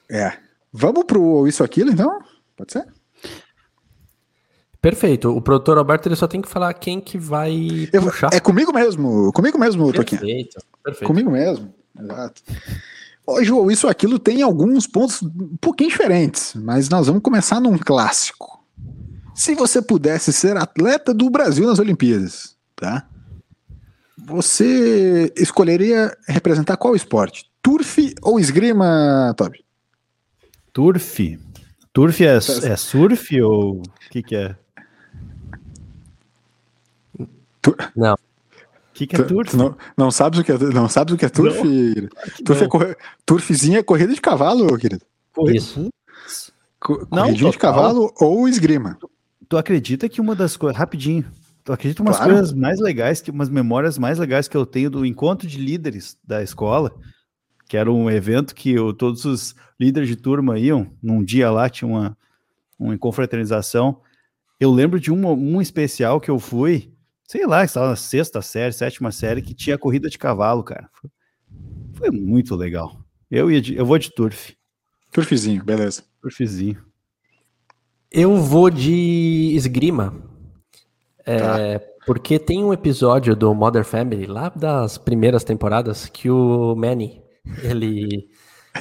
É. Vamos pro isso aquilo, então? Pode ser? Perfeito. O produtor Alberto ele só tem que falar quem que vai Eu, puxar. É comigo mesmo. Comigo mesmo, Toquinha. Perfeito. Perfeito. Comigo mesmo. Exato. Hoje o Isso Aquilo tem alguns pontos um pouquinho diferentes, mas nós vamos começar num clássico. Se você pudesse ser atleta do Brasil nas Olimpíadas, tá? Você escolheria representar qual esporte? Turf ou esgrima, Toby? Turf? Turf é, é surf ou o que, que é? Não. O que, que é turf? Não, não, sabes o que é, não sabes o que é turf? Turf é corre, turfzinha é corrida de cavalo, querido. Isso. Corridinha de cavalo ou esgrima. Tu, tu acredita que uma das coisas. Rapidinho. Tu acredita umas claro. coisas mais legais, que umas memórias mais legais que eu tenho do encontro de líderes da escola, que era um evento que eu, todos os líderes de turma iam, num dia lá tinha uma, uma confraternização. Eu lembro de um, um especial que eu fui, sei lá, estava na sexta série, sétima série, que tinha corrida de cavalo, cara. Foi, foi muito legal. Eu, ia de, eu vou de turf. Turfzinho, beleza. Turfzinho. Eu vou de esgrima. É, tá. Porque tem um episódio do Modern Family, lá das primeiras temporadas, que o Manny, ele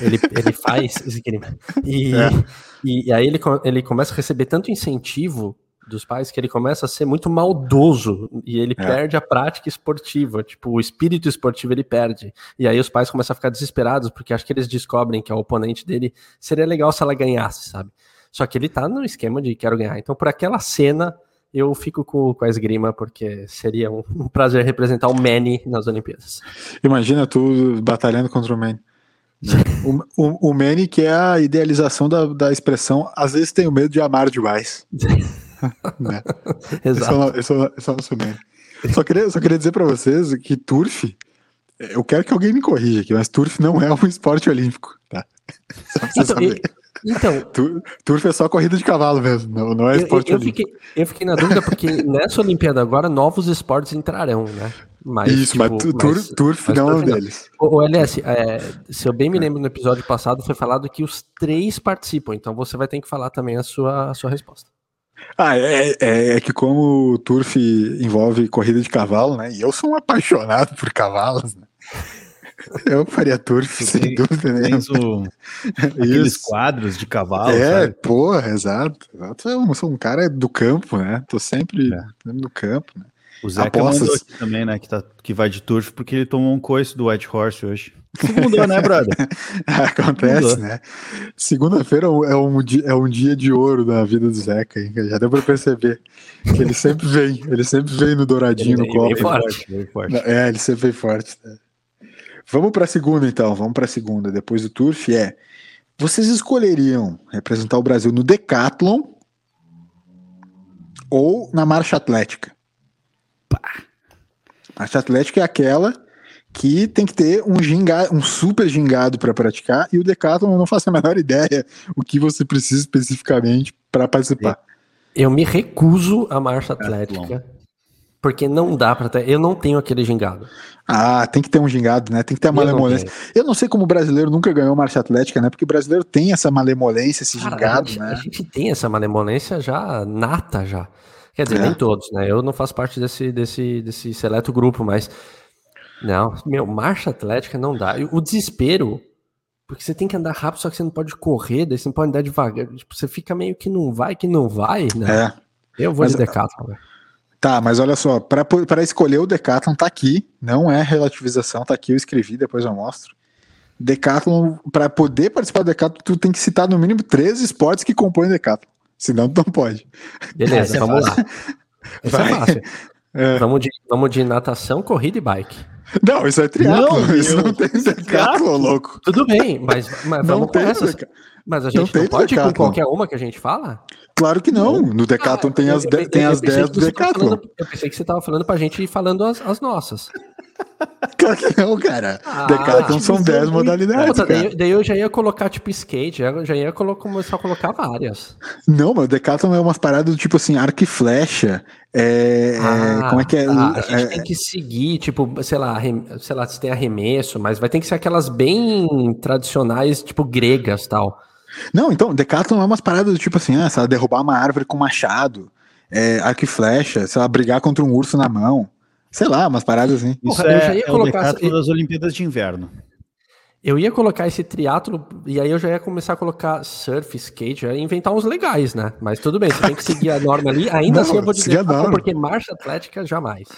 ele, ele faz esgrima. E, é. e, e, aí ele, ele começa a receber tanto incentivo dos pais que ele começa a ser muito maldoso e ele é. perde a prática esportiva, tipo, o espírito esportivo ele perde. E aí os pais começam a ficar desesperados porque acho que eles descobrem que a oponente dele seria legal se ela ganhasse, sabe? Só que ele tá no esquema de quero ganhar. Então, por aquela cena, eu fico com, com a esgrima, porque seria um, um prazer representar o Manny nas Olimpíadas. Imagina tu batalhando contra o Manny. O, o, o Manny, que é a idealização da, da expressão, às vezes tenho medo de amar demais. né? Exato. Esse é o- esse é o- é nosso meme. Só queria, só queria dizer pra vocês que turf, eu quero que alguém me corrija aqui, mas turf não é um esporte olímpico, tá? Só pra Então, saberem. Então, Tu- Turf é só corrida de cavalo mesmo, não, não é esporte eu fiquei, eu fiquei na dúvida porque nessa Olimpíada agora novos esportes entrarão, né? Mas, Isso, mas, tipo, tu- tur- mas- turf mas não é um deles. O, o LS, é, se eu bem me lembro no episódio passado, foi falado que os três participam, então você vai ter que falar também a sua, a sua resposta. Ah, é, é, é que como o turf envolve corrida de cavalo, né? E eu sou um apaixonado por cavalos, né? Eu faria turf, Tu sem tem- dúvida. Tens o- aqueles Isso. quadros de cavalo, É, sabe? porra, exato. exato. Eu sou um cara do campo, né? Tô sempre É. no campo, né? O Zeca Apostas. mandou aqui também, né, que, tá, que vai de turf porque ele tomou um coice do White Horse hoje. Mudou, né, brother? Acontece, Mudou. né? Segunda-feira é um, dia, é um dia de ouro na vida do Zeca, hein? Já deu pra perceber. Que ele sempre vem, ele sempre vem no douradinho Ele no vem copo. bem forte. bem forte. É, ele sempre vem forte. né? Vamos pra segunda, então. Vamos pra segunda. Depois do Turf, é. Vocês escolheriam representar o Brasil no Decathlon ou na Marcha Atlética? Marcha Atlética é aquela que tem que ter um, ginga, um super gingado para praticar e o Decathlon eu não faço a menor ideia o que você precisa especificamente para participar. Eu me recuso a marcha atlética, porque não dá pra ter. Eu não tenho aquele gingado. Ah, tem que ter um gingado, né? Tem que ter a Eu não malemolência. Eu não sei como o brasileiro nunca ganhou marcha atlética, né? Porque o brasileiro tem essa malemolência, esse Cara, a, gingado, gente, né? a gente tem essa malemolência já nata já. Quer dizer, É. nem todos, né? Eu não faço parte desse, desse, desse seleto grupo, mas. Não, meu, marcha atlética não dá. O desespero, porque você tem que andar rápido, só que você não pode correr, daí você não pode andar devagar. Tipo, você fica meio que não vai, que não vai, né? É. Eu vou Mas- de Decathlon, velho. Tá, mas olha só, para escolher o Decathlon tá aqui, não é relativização, tá aqui, eu escrevi, depois eu mostro. Decathlon, para poder participar do Decathlon, tu tem que citar no mínimo três esportes que compõem o Decathlon. Senão tu não pode. Beleza, é vamos lá. É fácil. É. Vamos, de, vamos de natação, corrida e bike. Não, isso é triatlo, Não, isso não tem Decathlon, louco. Tudo bem, mas, mas Não vamos tem com essas. Deca- Mas a não gente não, tem pode ir com qualquer uma que a gente fala? Claro que não. No Decathlon tem as, Ah, de- eu- tem as pensei 10 que do Decathlon. falando- Eu pensei que você tava falando pra gente ir falando as, as nossas. Claro que não, cara. Ah, Decathlon são tipo, 10 muito- modalidades. Puta, daí, daí eu já ia colocar tipo skate, já, já ia colo- começar a colocar várias. Não, mas o Decathlon é umas paradas do tipo assim, arco e flecha. É, é, como é que é? ah, a gente É, tem que seguir, tipo, sei lá, sei lá, se tem arremesso, mas vai ter que ser aquelas bem tradicionais, tipo gregas tal. Não, então, Decathlon é umas paradas do tipo assim, ah, sei lá, derrubar uma árvore com machado, é, arco e flecha, sei lá, brigar contra um urso na mão. Sei lá, umas paradas assim. Isso Porra, eu já é, ia é o colocar Decathlon essa- das Olimpíadas de Inverno. Eu ia colocar esse triatlo e aí eu já ia começar a colocar surf, skate, já ia inventar uns legais, né? Mas tudo bem, você tem que seguir a norma ali. Ainda Não, assim eu vou dizer norma. porque marcha atlética jamais.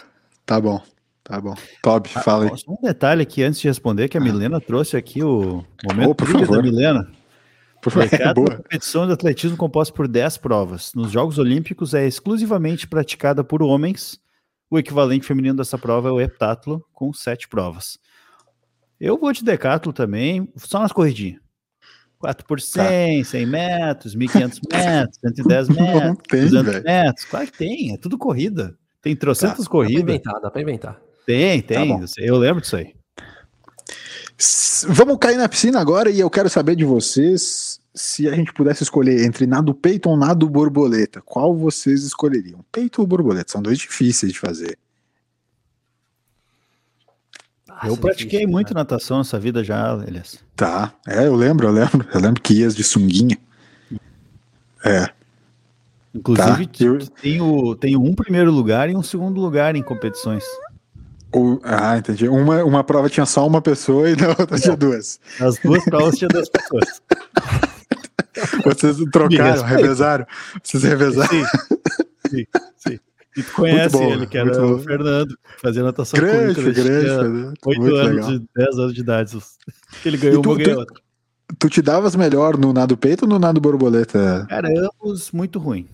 Tá bom, tá bom. Toby, fala aí. Só um detalhe aqui antes de responder, que a Milena trouxe aqui o momento Oh, por trivia da favor. Milena. É boa. competição de atletismo composta por 10 provas. Nos Jogos Olímpicos é exclusivamente praticada por homens. O equivalente feminino dessa prova é o heptatlo, com 7 provas. Eu vou de decathlon também, só nas corridinhas. 4 por 100, 100 metros, 1.500 metros, 110 Não metros, tem, 200 velho. metros. Claro que tem, é tudo corrida. Tem trocentas Dá pra corridas. inventar, dá pra inventar. Tem, Tá tem. sei, eu lembro disso aí. Vamos cair na piscina agora e eu quero saber de vocês se a gente pudesse escolher entre nado peito ou nado borboleta. Qual vocês escolheriam? Peito ou borboleta? São dois difíceis de fazer. Ah, eu pratiquei difícil, muito né? natação nessa vida já, Elias. Tá, é, eu lembro, eu lembro. Eu lembro que ias de sunguinha. É, Inclusive, Tá, eu- tem, o, tem um primeiro lugar e um segundo lugar em competições. Ah, entendi. Uma, uma prova tinha só uma pessoa e na outra tinha duas. Nas duas provas tinha duas pessoas. Vocês trocaram, revezaram. Vocês revezaram. Sim, sim, sim. E tu conhece bom, ele, que era o bom. Fernando, fazia natação Grande, comigo. grande. Fernando. Oito Muito anos, legal. de 10 anos de idade. Ele ganhou tu- uma, tu- outra. Tu te davas melhor no nado peito ou no nado borboleta? Cara, ambos muito ruim.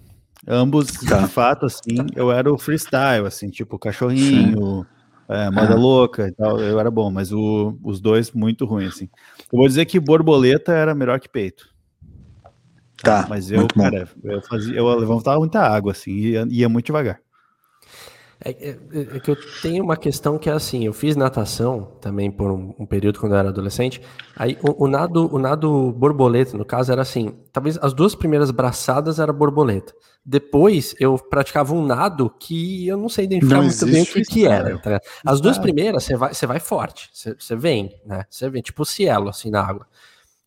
Ambos, Tá. de fato, assim, eu era o freestyle, assim, tipo cachorrinho, é, moda Ah. louca e tal, eu era bom, mas o- os dois muito ruim, assim. Eu vou dizer que borboleta era melhor que peito. Tá, Mas eu, cara, eu, fazia, eu levantava muita água, assim, e ia, ia muito devagar. É, é- é que eu tenho uma questão que é assim, eu fiz natação também por um, um período quando eu era adolescente. Aí o, o nado, o nado borboleta, no caso, era assim, talvez as duas primeiras braçadas era borboleta. Depois eu praticava um nado que eu não sei identificar Não muito bem o que, que era. tá ligado? As duas primeiras você vai, você vai forte, você, você vem, né? Você vem tipo cielo assim na água.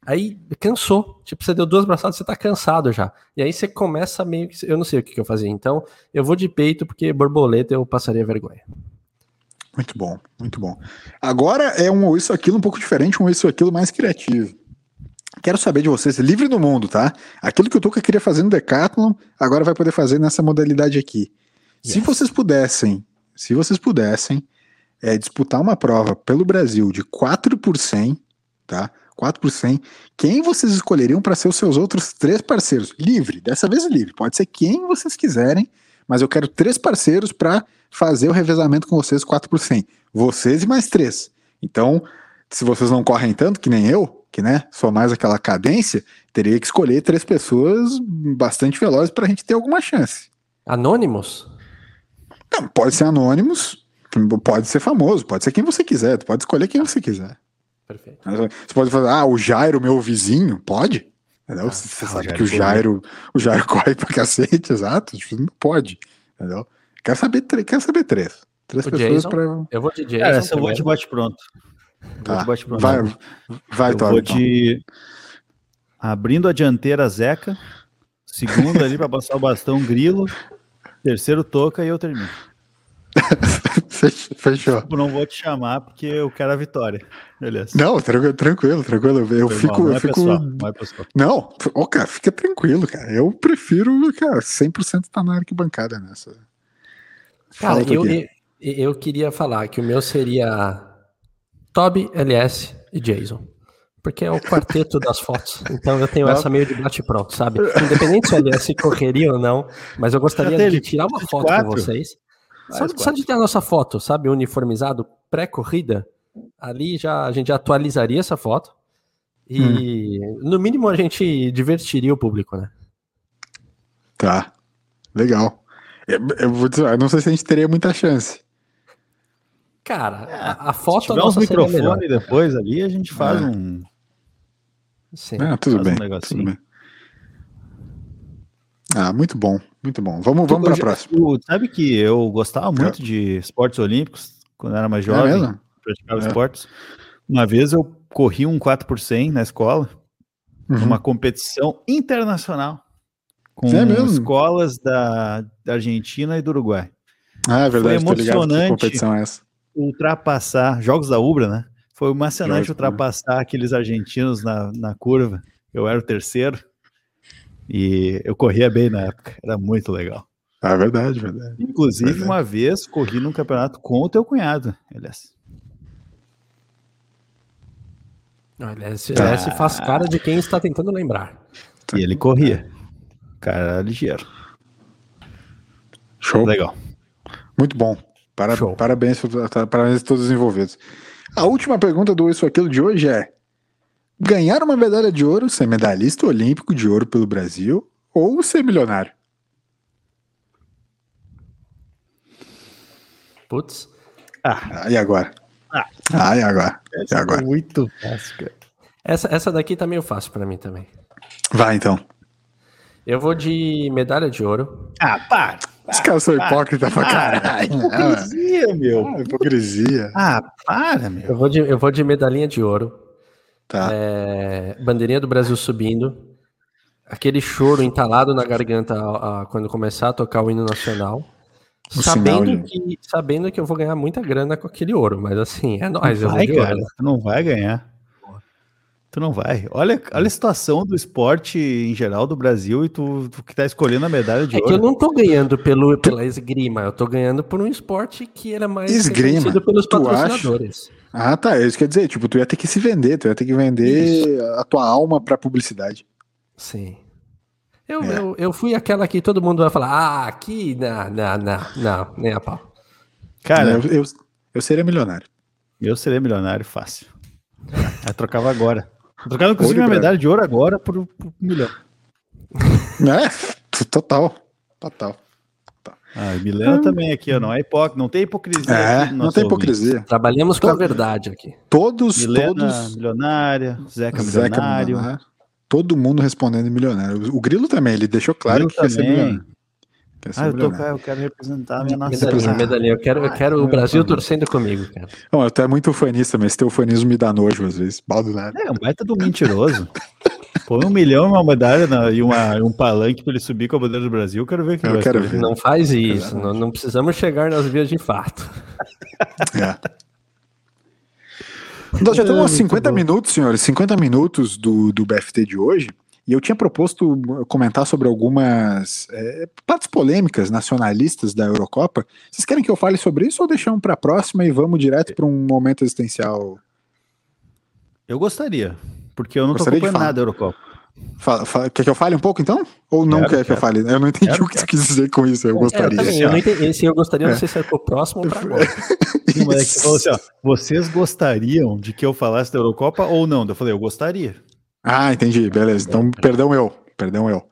Aí cansou, tipo, você deu duas braçadas, você tá cansado já. E aí você começa meio que. Eu não sei o que, que eu fazia. Então, eu vou de peito, porque borboleta eu passaria vergonha. Muito bom, muito bom. Agora é um ou isso aquilo um pouco diferente, um ou isso aquilo mais criativo. Quero saber de vocês, livre no mundo, tá? Aquilo que o Tuca queria fazer no Decathlon, agora vai poder fazer nessa modalidade aqui. Se Yes. vocês pudessem, se vocês pudessem é, disputar uma prova pelo Brasil de 4 por 100, tá? 4 por 100, quem vocês escolheriam para ser os seus outros três parceiros? Livre, dessa vez livre. Pode ser quem vocês quiserem, mas eu quero três parceiros para fazer o revezamento com vocês 4 por 100. Vocês e mais três. Então, se vocês não correm tanto, que nem eu, que né, sou mais aquela cadência, teria que escolher três pessoas bastante velozes para a gente ter alguma chance. Anônimos? Não, pode ser anônimos, pode ser famoso, pode ser quem você quiser, pode escolher quem você quiser. Perfeito. Você pode falar, ah, o Jairo, meu vizinho, pode? Entendeu? Ah, você ah, o sabe Jairo que o. Jairo, o Jairo corre pra cacete, exato, tipo, não pode, entendeu? Quero saber, quero saber três. Três O pessoas Jason? pra... Eu vou de Jason. Cara, essa eu vou de bote pronto. Tá, Vou de bote pronto. vai, vai, eu Tobi, vou então. de abrindo a dianteira Zeca, segundo ali para passar o bastão Grilo, terceiro Toca e eu termino. Fech- Fechou. Eu não vou te chamar porque eu quero a vitória. Beleza. Não, tranquilo, tranquilo, tranquilo. Eu Foi fico, mal, não eu é fico. pessoal, não é. Não, ó, cara, fica tranquilo, cara. Eu prefiro, cara, 100% estar na arquibancada nessa. Cara, eu, eu, eu queria falar que o meu seria Toby, LS e Jason. Porque é o quarteto das fotos. Então eu tenho Não. essa meio de bate-pronto, sabe? Independente se o LS correria ou não, mas eu gostaria de tirar uma foto com vocês. Só, só de ter a nossa foto, sabe? Uniformizado, pré-corrida. Ali já a gente atualizaria essa foto. E no mínimo a gente divertiria o público, né? Tá. Legal. Eu, eu vou dizer, eu não sei se a gente teria muita chance. Cara, a, a Se foto tiver uns microfones depois ali, a gente faz É. um. Sim. Ah, tudo Faz um bem. negocinho. tudo bem. Ah, muito bom, muito bom. Vamos, vamos para a próxima. tu sabe que eu gostava muito de esportes olímpicos quando eu era mais É jovem, mesmo? praticava É. esportes. Uma vez eu corri um 4 por 100 na escola, Uhum. numa competição internacional com É escolas da, da Argentina e do Uruguai. Ah, é verdade, Foi emocionante. competição é essa. Ultrapassar, jogos da Ubra, né? Foi emocionante ultrapassar aqueles argentinos na, na curva. Eu era o terceiro e eu corria bem na época, era muito legal. Ah, é verdade, verdade. Inclusive, Verdade. uma vez corri num campeonato com o teu cunhado, aliás. Olha, esse Tá. LS faz cara de quem está tentando lembrar. E ele corria. Cara ligeiro. Show. Legal. Muito bom. Para-. Parabéns, tá- parabéns a todos os envolvidos. A última pergunta do Isso Aquilo de hoje é: ganhar uma medalha de ouro, ser medalhista olímpico de ouro pelo Brasil ou ser milionário? Putz. Ah, Ah, e agora? Ah, e agora? E agora? muito fácil, cara. Essa, essa daqui tá meio fácil pra mim também. Vai então. Eu vou de medalha de ouro. Ah, para! Os caras são hipócritas pra para. caralho. Hipocrisia, meu. Ah, hipocrisia. Ah, para, meu. Eu vou de, eu vou de medalhinha de ouro. Tá. É, bandeirinha do Brasil subindo. Aquele choro entalado na garganta a- a- quando começar a tocar o hino nacional. O Sabendo sinal que, sabendo que eu vou ganhar muita grana com aquele ouro, mas assim, é nóis, eu vou vai, de cara. ouro. Tu não vai ganhar. Tu não vai. Olha, olha a situação do esporte em geral do Brasil e tu, tu que tá escolhendo a medalha de É que eu ouro. não tô ganhando pelo, pela esgrima, eu tô ganhando por um esporte que era mais Esgrima? pelos Tu acha? Ah, tá. Isso quer dizer, tipo, tu ia ter que se vender, tu ia ter que vender a tua alma pra publicidade. Sim. Eu, É. eu, eu fui aquela que todo mundo vai falar, ah, aqui, não, não, não, não, nem a pau. Cara, eu, eu, eu seria milionário. eu seria milionário fácil. Eu trocava agora. Eu trocava inclusive minha medalha de ouro agora por, por um milhão. É, total. Total. Ah, e Milena também aqui, ó, não é hipócrita, não tem hipocrisia. É, aqui no não tem ouvinte. hipocrisia. Trabalhamos com a verdade aqui. Todos, Milena todos. milionária, Zeca, Zeca milionário. milionário. Todo mundo respondendo milionário. O Grilo também, ele deixou claro Eu que quer ser também. milionário. Quer ser Ah, eu, tô, milionário. eu quero representar a minha nação. Medalhinha. Eu quero, eu quero o Brasil torcendo comigo, cara. Não, eu até é muito fanista, mas teu fanismo me dá nojo às vezes. Baldo nada. É, um baita do mentiroso. Põe um milhão, uma medalha na- e uma, um palanque pra ele subir com a bandeira do Brasil. Eu quero ver que Eu vai quero ver. Não faz isso. Não, não precisamos chegar nas vias de fato. É. Nós já É, temos uns muito 50 bom. minutos, senhores, 50 minutos do, do BFT de hoje. E eu tinha proposto comentar sobre algumas é, partes polêmicas nacionalistas da Eurocopa. Vocês querem que eu fale sobre isso ou deixamos para a próxima e vamos direto para um momento existencial? Eu gostaria, porque eu não Gostaria tô de acompanhando falar. nada da Eurocopa. Fala- fala- quer que eu fale um pouco então? Ou não Quero, quer que eu fale? Eu não entendi Quero, o que você quis dizer com isso. Eu É, eu, gostaria. também, eu não entendi. Esse eu gostaria, não sei se é pro próximo ou pra agora. É assim, ó, vocês gostariam de que eu falasse da Eurocopa ou não? Eu falei, eu gostaria. Ah, entendi, beleza. Então, perdão eu, perdão eu.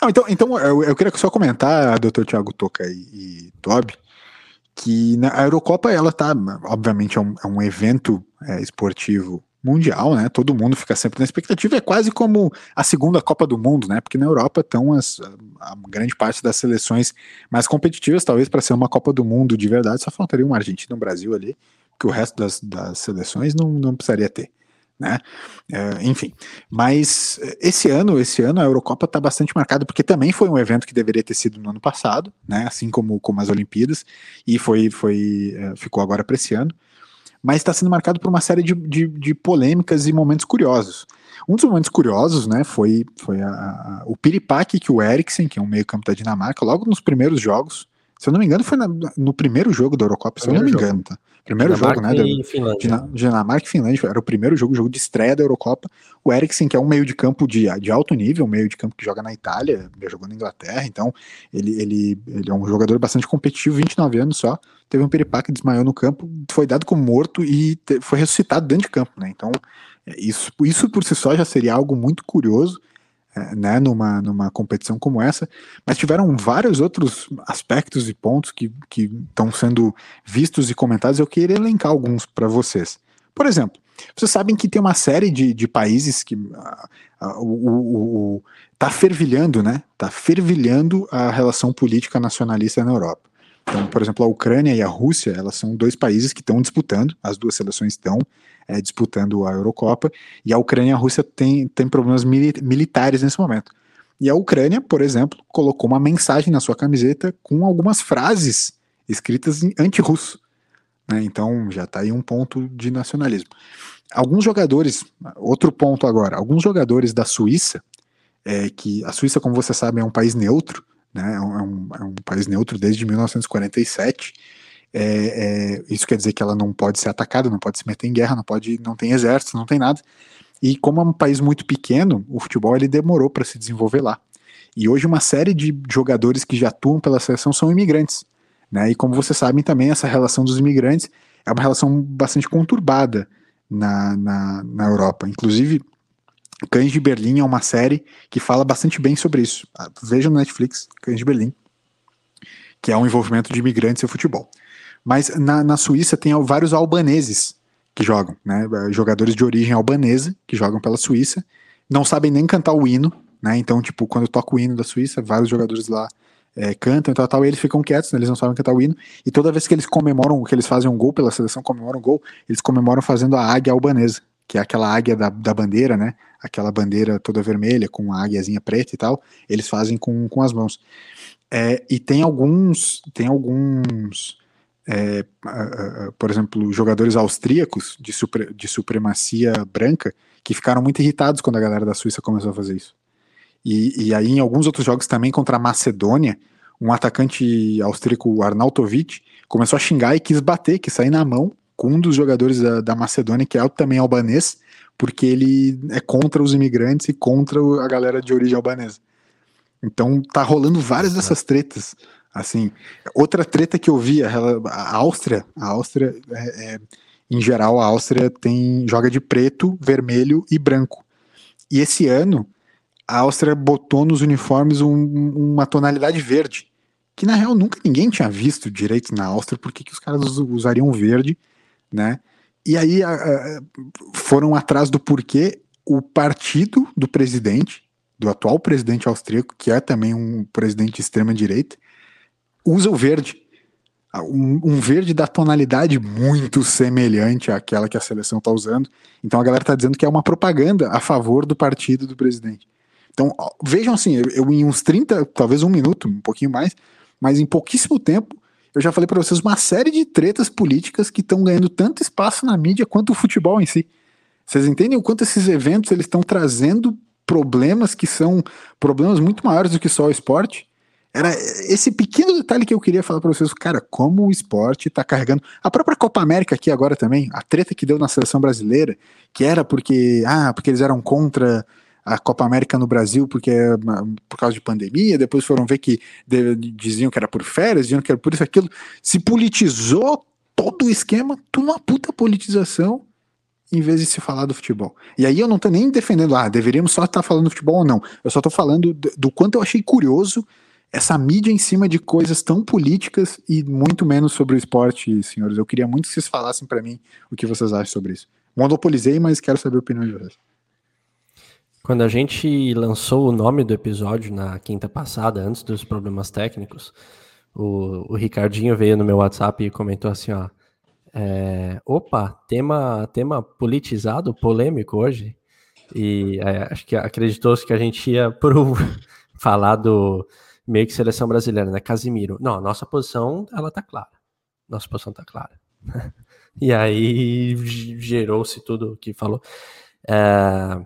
Não, então, então eu, eu queria só comentar, doutor Tiago Toca e, e Toby, que na, a Eurocopa, ela tá, obviamente, é um, é um evento é, esportivo mundial, né? Todo mundo fica sempre na expectativa, é quase como a segunda Copa do Mundo, né? Porque na Europa estão as, a grande parte das seleções mais competitivas, talvez para ser uma Copa do Mundo de verdade, só faltaria uma Argentina um Brasil ali, que o resto das, das seleções não, não precisaria ter. Né? É, enfim, mas eh, esse ano, esse ano a Eurocopa está bastante marcada porque também foi um evento que deveria ter sido no ano passado, né? Assim como, como as Olimpíadas e foi, foi eh, ficou agora para esse ano, mas está sendo marcado por uma série de, de, de polêmicas e momentos curiosos. Um dos momentos curiosos, né, foi, foi a, a- o piripaque que o Eriksen, que é um meio-campo da Dinamarca, logo nos primeiros jogos, se eu não me engano, foi na- no primeiro jogo da Eurocopa, se eu não me engano, tá? Primeiro jogo, né? Dinamarca e Finlândia. Dina- Dinamarca e Finlândia, era o primeiro jogo, jogo de estreia da Eurocopa. O Eriksen, que é um meio de campo de, de alto nível, um meio de campo que joga na Itália, já jogou na Inglaterra, então ele, ele, ele é um jogador bastante competitivo, 29 anos só. Teve um peripaque, desmaiou no campo, foi dado como morto e foi ressuscitado dentro de campo, né? Então, é, isso, isso por si só já seria algo muito curioso, né, numa, numa competição como essa, mas tiveram vários outros aspectos e pontos que estão sendo vistos e comentados. Eu queria elencar alguns para vocês. Por exemplo, vocês sabem que tem uma série de, de países que ah, o, o, tá fervilhando, né? Tá fervilhando a relação política nacionalista na Europa. Então, por exemplo, a Ucrânia e a Rússia, elas são dois países que estão disputando, as duas seleções estão eh, disputando a Eurocopa, e a Ucrânia e a Rússia têm, têm problemas mili- militares nesse momento. E a Ucrânia, por exemplo, colocou uma mensagem na sua camiseta com algumas frases escritas em anti-russo. né? Então já está aí um ponto de nacionalismo. Alguns jogadores, outro ponto agora, alguns jogadores da Suíça, é, que a Suíça, como você sabe, é um país neutro, né? é, um, é um- é um país neutro desde 1947. É, é, isso quer dizer que ela não pode ser atacada, não pode se meter em guerra, não pode, não tem exército, não tem nada. E como é um país muito pequeno, o futebol ele demorou para se desenvolver lá. E hoje uma série de jogadores que já atuam pela seleção são imigrantes. Né? E como vocês sabem também, essa relação dos imigrantes é uma relação bastante conturbada na, na, na Europa. Inclusive, Cães de Berlim é uma série que fala bastante bem sobre isso. Ah, Veja no Netflix, Cães de Berlim, que é um envolvimento de imigrantes e futebol. Mas na, na Suíça tem vários albaneses que jogam, né? Jogadores de origem albanesa que jogam pela Suíça, não sabem nem cantar o hino, né? Então, tipo, quando toca o hino da Suíça, vários jogadores lá é, cantam e tal, tal, e eles ficam quietos, né? eles não sabem cantar o hino, e toda vez que eles comemoram, que eles fazem um gol pela seleção, comemoram um gol, eles comemoram fazendo a águia albanesa, que é aquela águia da, da bandeira, né? Aquela bandeira toda vermelha, com a águiazinha preta e tal, eles fazem com, com as mãos. É, e tem alguns, tem alguns, é, por exemplo, jogadores austríacos de, supre, de supremacia branca que ficaram muito irritados quando a galera da Suíça começou a fazer isso. E, e aí, em alguns outros jogos também contra a Macedônia, um atacante austríaco, Arnautovic, começou a xingar e quis bater, quis sair na mão com um dos jogadores da, da Macedônia, que é também albanês, porque ele é contra os imigrantes e contra a galera de origem albanesa. Então tá rolando várias dessas tretas. Assim, outra treta que eu vi, a, Áustria, a Áustria, é, é, em geral, a Áustria tem joga de preto, vermelho e branco. E esse ano a Áustria botou nos uniformes um, uma tonalidade verde, que na real nunca ninguém tinha visto direito na Áustria, porque que os caras usariam verde, né? E aí a, a, foram atrás do porquê o partido do presidente, do atual presidente austríaco, que é também um presidente de extrema direita, usa o verde. Um, um, verde da tonalidade muito semelhante àquela que a seleção está usando. Então a galera está dizendo que é uma propaganda a favor do partido do presidente. Então vejam assim, eu, eu em uns 30, talvez um minuto, um pouquinho mais, mas em pouquíssimo tempo, eu já falei para vocês uma série de tretas políticas que estão ganhando tanto espaço na mídia quanto o futebol em si. Vocês entendem o quanto esses eventos eles estão trazendo problemas que são problemas muito maiores do que só o esporte? Era esse pequeno detalhe que eu queria falar para vocês, cara, como o esporte está carregando. A própria Copa América aqui agora também, a treta que deu na seleção brasileira, que era porque, ah, porque eles eram contra a Copa América no Brasil porque por causa de pandemia, depois foram ver que de, diziam que era por férias, diziam que era por isso aquilo, se politizou todo o esquema, tudo uma puta politização em vez de se falar do futebol. E aí eu não tô nem defendendo, ah, deveríamos só estar falando do futebol ou não. Eu só tô falando do, do quanto eu achei curioso essa mídia em cima de coisas tão políticas e muito menos sobre o esporte, senhores. Eu queria muito que vocês falassem para mim o que vocês acham sobre isso. Monopolizei, mas quero saber a opinião de vocês. Quando a gente lançou o nome do episódio na quinta passada, antes dos problemas técnicos, o, o Ricardinho veio no meu WhatsApp e comentou assim, ó, é, opa, tema, tema politizado, polêmico hoje, e é, acho que acreditou-se que a gente ia pro falar do meio que seleção brasileira, né, Casimiro. Não, nossa posição, ela tá clara, nossa posição tá clara. e aí gerou-se tudo o que falou. É,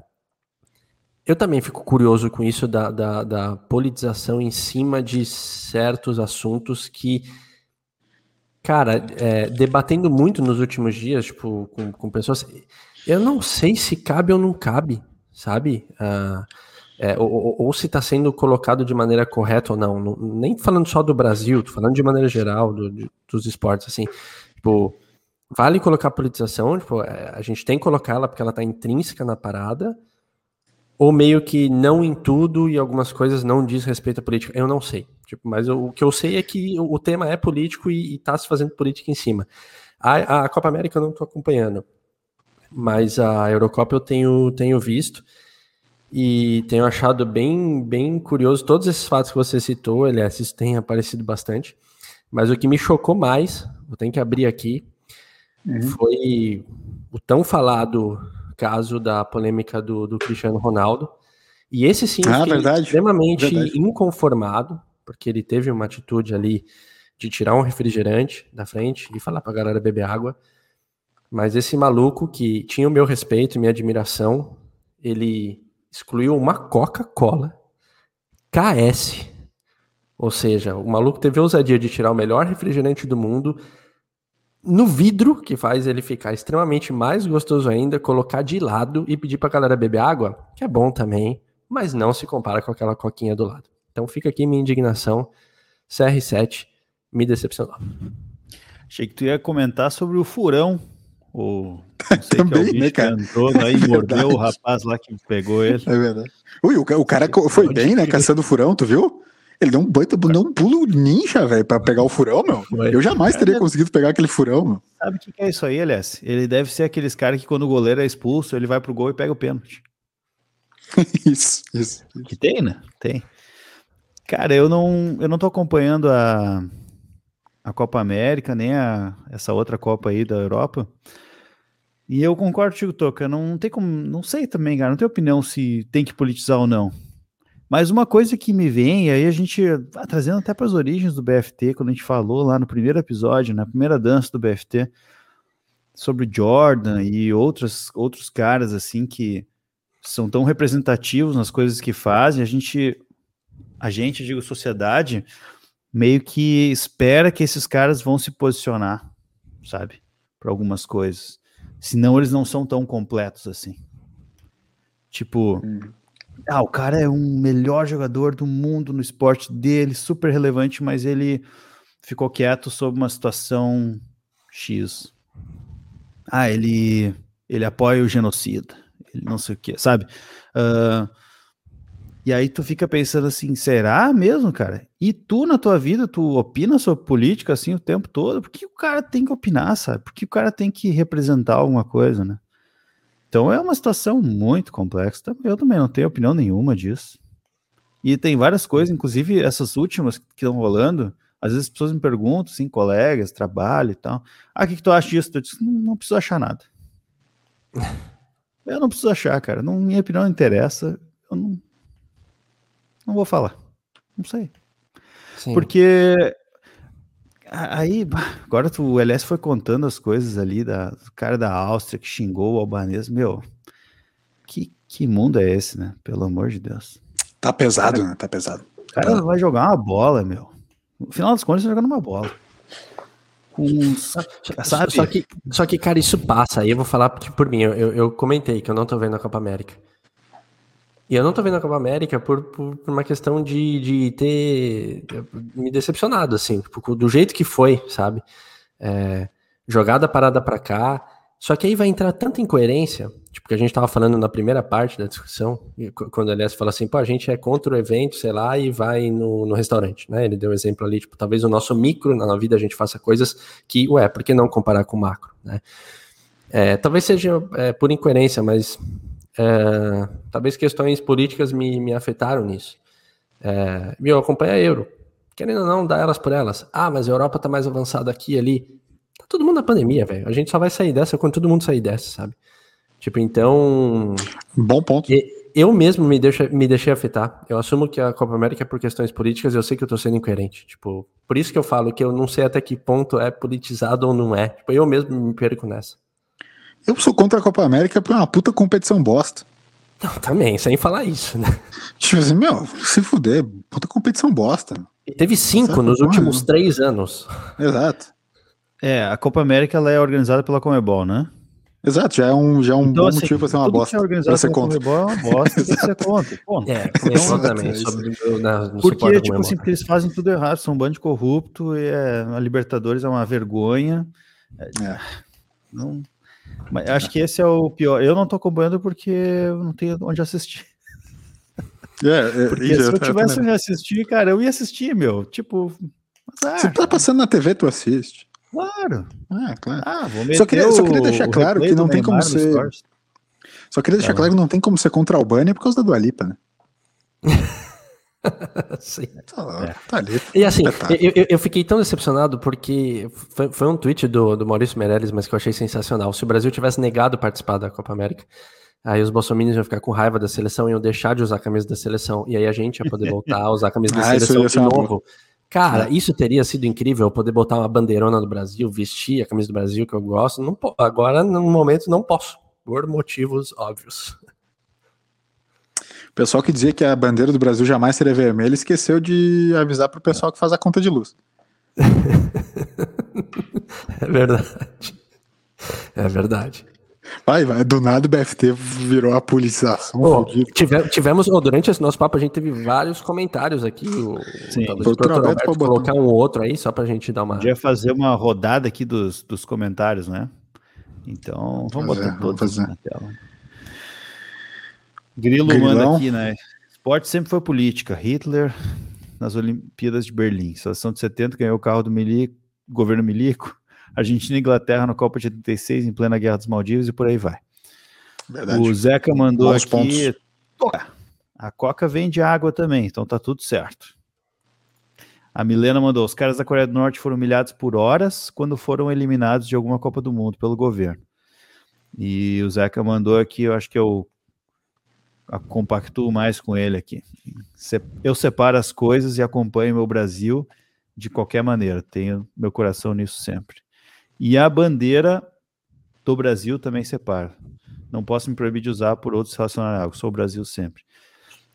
eu também fico curioso com isso da, da, da, politização em cima de certos assuntos que, cara, é, debatendo muito nos últimos dias, tipo, com, com, pessoas, eu não sei se cabe ou não cabe, sabe? Uh, é, ou, ou, se está sendo colocado de maneira correta ou não. não. Nem falando só do Brasil, falando de maneira geral do, de, dos esportes, assim. Tipo, vale colocar politização, tipo, é, a gente tem que colocar ela porque ela está intrínseca na parada, ou meio que não em tudo e algumas coisas não diz respeito à política. Eu não sei. Tipo, mas eu, o que eu sei é que o, o tema é político e, está se fazendo política em cima. A, a Copa América eu não estou acompanhando, mas a Eurocopa eu tenho, tenho visto e tenho achado bem, bem curioso todos esses fatos que você citou, aliás, isso tem aparecido bastante. Mas o que me chocou mais, vou ter que abrir aqui, uhum. foi o tão falado caso da polêmica do, do Cristiano Ronaldo. E esse sim, ah, verdade, extremamente verdade. inconformado, porque ele teve uma atitude ali de tirar um refrigerante da frente e falar pra galera beber água. Mas esse maluco que tinha o meu respeito e minha admiração, ele excluiu uma Coca-Cola KS. Ou seja, o maluco teve a ousadia de tirar o melhor refrigerante do mundo no vidro, que faz ele ficar extremamente mais gostoso ainda, colocar de lado e pedir pra galera beber água, que é bom também, mas não se compara com aquela coquinha do lado. Então fica aqui minha indignação. CR7 me decepcionou. Achei que tu ia comentar sobre o furão. O Também, que é o né, cara? entrou, aí é mordeu o rapaz lá que pegou ele. É verdade. Ui, o, o cara foi bem, né? Caçando furão, tu viu? Ele deu um baita, deu um pulo ninja, velho, pra pegar o furão, meu. Eu jamais teria conseguido pegar aquele furão, meu. Sabe o que, é isso aí, aliás? Ele deve ser aqueles caras que quando o goleiro é expulso, ele vai pro gol e pega o pênalti. isso, isso, Que tem, né? Tem. Cara, eu não, eu não tô acompanhando a, a Copa América, nem a, essa outra Copa aí da Europa. E eu concordo contigo, Toca. Não tem como. Não sei também, cara. Não tenho opinião se tem que politizar ou não. Mas uma coisa que me vem, aí a gente trazendo até para as origens do BFT, quando a gente falou lá no primeiro episódio, na primeira dança do BFT, sobre Jordan e outros, outros caras assim que são tão representativos nas coisas que fazem, a gente, a gente, digo, sociedade, meio que espera que esses caras vão se posicionar, sabe, para algumas coisas. Senão eles não são tão completos assim. Tipo, hum. Ah, o cara é um melhor jogador do mundo no esporte dele, super relevante, mas ele ficou quieto sobre uma situação X. Ah, ele ele apoia o genocida, ele não sei o que, sabe? Uh, E aí tu fica pensando assim, será mesmo, cara? E tu na tua vida, tu opina sobre política assim o tempo todo? Por que o cara tem que opinar, sabe? Por que o cara tem que representar alguma coisa, né? Então é uma situação muito complexa. Eu também não tenho opinião nenhuma disso. E tem várias coisas, inclusive essas últimas que estão rolando, às vezes as pessoas me perguntam, assim, colegas, trabalho e tal. Ah, o que, que tu acha disso? Eu disse, não, não preciso achar nada. eu não preciso achar, cara. Não, minha opinião não interessa. Eu não, não vou falar. Não sei. Sim. Porque aí, agora tu, o LS foi contando as coisas ali da, do cara da Áustria que xingou o albanês. Meu, que, que mundo é esse, né? Pelo amor de Deus. Tá pesado, cara, né? Tá pesado. O cara tá. vai jogar uma bola, meu. No final das contas, tá jogando uma bola. Com, sabe? Só que, só que, cara, isso passa. Aí eu vou falar por mim. Eu, eu comentei que eu não tô vendo a Copa América. E eu não tô vendo a Copa América por, por, por uma questão de, de ter me decepcionado, assim, tipo, do jeito que foi, sabe? É, jogada parada para cá. Só que aí vai entrar tanta incoerência, tipo, que a gente tava falando na primeira parte da discussão, quando o Elias fala assim, pô, a gente é contra o evento, sei lá, e vai no, no restaurante, né? Ele deu um exemplo ali, tipo, talvez o nosso micro na vida a gente faça coisas que, ué, por que não comparar com o macro, né? É, talvez seja é, por incoerência, mas é, talvez questões políticas me, me afetaram nisso. É, meu, acompanha a Euro. Querendo ou não, dá elas por elas. Ah, mas a Europa tá mais avançada aqui e ali. Tá todo mundo na pandemia, velho. A gente só vai sair dessa quando todo mundo sair dessa, sabe? Tipo, então. Bom ponto. Eu mesmo me, deixa, me deixei afetar. Eu assumo que a Copa América é por questões políticas eu sei que eu tô sendo incoerente. Tipo, por isso que eu falo que eu não sei até que ponto é politizado ou não é. Tipo, eu mesmo me perco nessa. Eu sou contra a Copa América por uma puta competição bosta. Não, também, sem falar isso, né? Tipo assim, meu, se fuder, puta competição bosta. E teve cinco Sabe nos últimos três anos. Exato. É, a Copa América ela é organizada pela Comebol, né? Exato, já é um, já é um então, bom assim, motivo pra ser uma bosta. Que é pra ser contra. Comebol é uma bosta pra ser contra. Pô, é, então, também, sobre o, na, porque, tipo assim, porque eles fazem tudo errado, são um bando de corrupto, e é, a Libertadores é uma vergonha. É, é. Não, mas acho que esse é o pior. Eu não tô acompanhando porque não tenho onde assistir. É, é porque se eu tivesse onde assistir, cara, eu ia assistir, meu. Tipo. Ah, tá passando na TV, tu assiste. Claro. Ah, claro. Ah, só, queria, só queria deixar claro que não tem como ser. Só queria deixar tá claro que não tem como ser contra a Albânia por causa da Dualipa, né? Sim. Tá, é. tá ali. E assim, eu, eu, fiquei tão decepcionado porque foi, foi um tweet do, do Maurício Meirelles, mas que eu achei sensacional. Se o Brasil tivesse negado participar da Copa América, aí os bolsominions iam ficar com raiva da seleção e iam deixar de usar a camisa da seleção. E aí a gente ia poder voltar a usar a camisa da ah, seleção de novo. Cara, é. isso teria sido incrível, poder botar uma bandeirona do Brasil, vestir a camisa do Brasil que eu gosto. Não, agora, no momento, não posso, por motivos óbvios pessoal que dizia que a bandeira do Brasil jamais seria vermelha esqueceu de avisar para o pessoal que faz a conta de luz. é verdade. É verdade. Vai, vai, do nada o BFT virou a politização. Oh, tive, tivemos, oh, durante esse nosso papo, a gente teve vários comentários aqui. O, Sim, o Roberto colocar um outro aí, só pra gente dar uma. Podia fazer uma rodada aqui dos, dos comentários, né? Então, vamos fazer, botar todos na tela. Grilo Grilão. manda aqui, né? Esporte sempre foi política. Hitler nas Olimpíadas de Berlim. Seleção de 70 ganhou o carro do Milico, governo Milico. Argentina e Inglaterra na Copa de 86, em plena Guerra dos Maldivos e por aí vai. Verdade. O Zeca mandou Bons aqui. Pontos. A Coca vende água também, então tá tudo certo. A Milena mandou: os caras da Coreia do Norte foram humilhados por horas quando foram eliminados de alguma Copa do Mundo pelo governo. E o Zeca mandou aqui, eu acho que é o compactuo mais com ele aqui. Eu separo as coisas e acompanho meu Brasil de qualquer maneira. Tenho meu coração nisso sempre. E a bandeira do Brasil também separa. Não posso me proibir de usar por outros relacionados. Sou o Brasil sempre.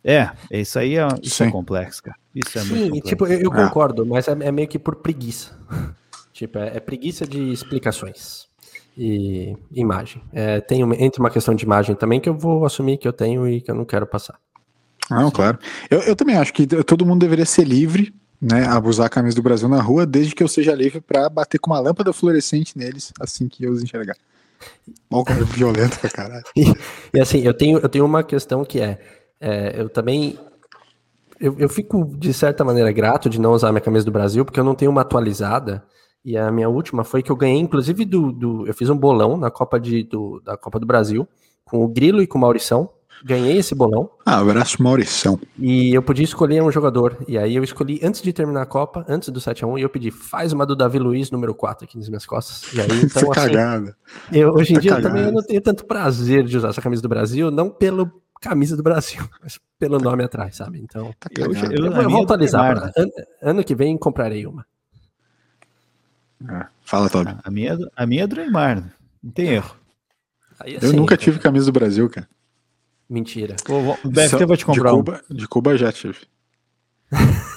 É, isso aí é, isso é complexo, cara. Isso é Sim, muito complexo. tipo, eu, eu ah. concordo, mas é, é, meio que por preguiça. tipo, é, é preguiça de explicações e imagem. É, tem uma, entre uma questão de imagem também que eu vou assumir que eu tenho e que eu não quero passar. Não, claro. Eu, eu também acho que todo mundo deveria ser livre, né, a usar a camisa do Brasil na rua, desde que eu seja livre para bater com uma lâmpada fluorescente neles assim que eu os enxergar. Mal cara violento pra caralho. E, e, assim, eu tenho, eu tenho uma questão que é, é, eu também eu, eu fico, de certa maneira, grato de não usar minha camisa do Brasil, porque eu não tenho uma atualizada. E a minha última foi que eu ganhei, inclusive, do. do eu fiz um bolão na Copa de, do, da Copa do Brasil, com o Grilo e com o Maurição. Ganhei esse bolão. Ah, abraço, Maurição. E eu podia escolher um jogador. E aí eu escolhi, antes de terminar a Copa, antes do 7x1, e eu pedi, faz uma do Davi Luiz, número 4, aqui nas minhas costas. E aí, então, assim, cagada. Eu, hoje em tá dia, eu também eu não tenho tanto prazer de usar essa camisa do Brasil, não pelo camisa do Brasil, mas pelo nome atrás, sabe? Então, Tá eu, eu, Eu- vou atualizar. é pra- ano, ano que vem comprarei uma. É, Fala, Toby. A minha, é a minha é do Neymar, né? não tem erro. Aí, Eu assim, nunca tive camisa do Brasil, cara. Mentira. O, o BFT Só- vai te comprar de um. Cuba, De Cuba já tive.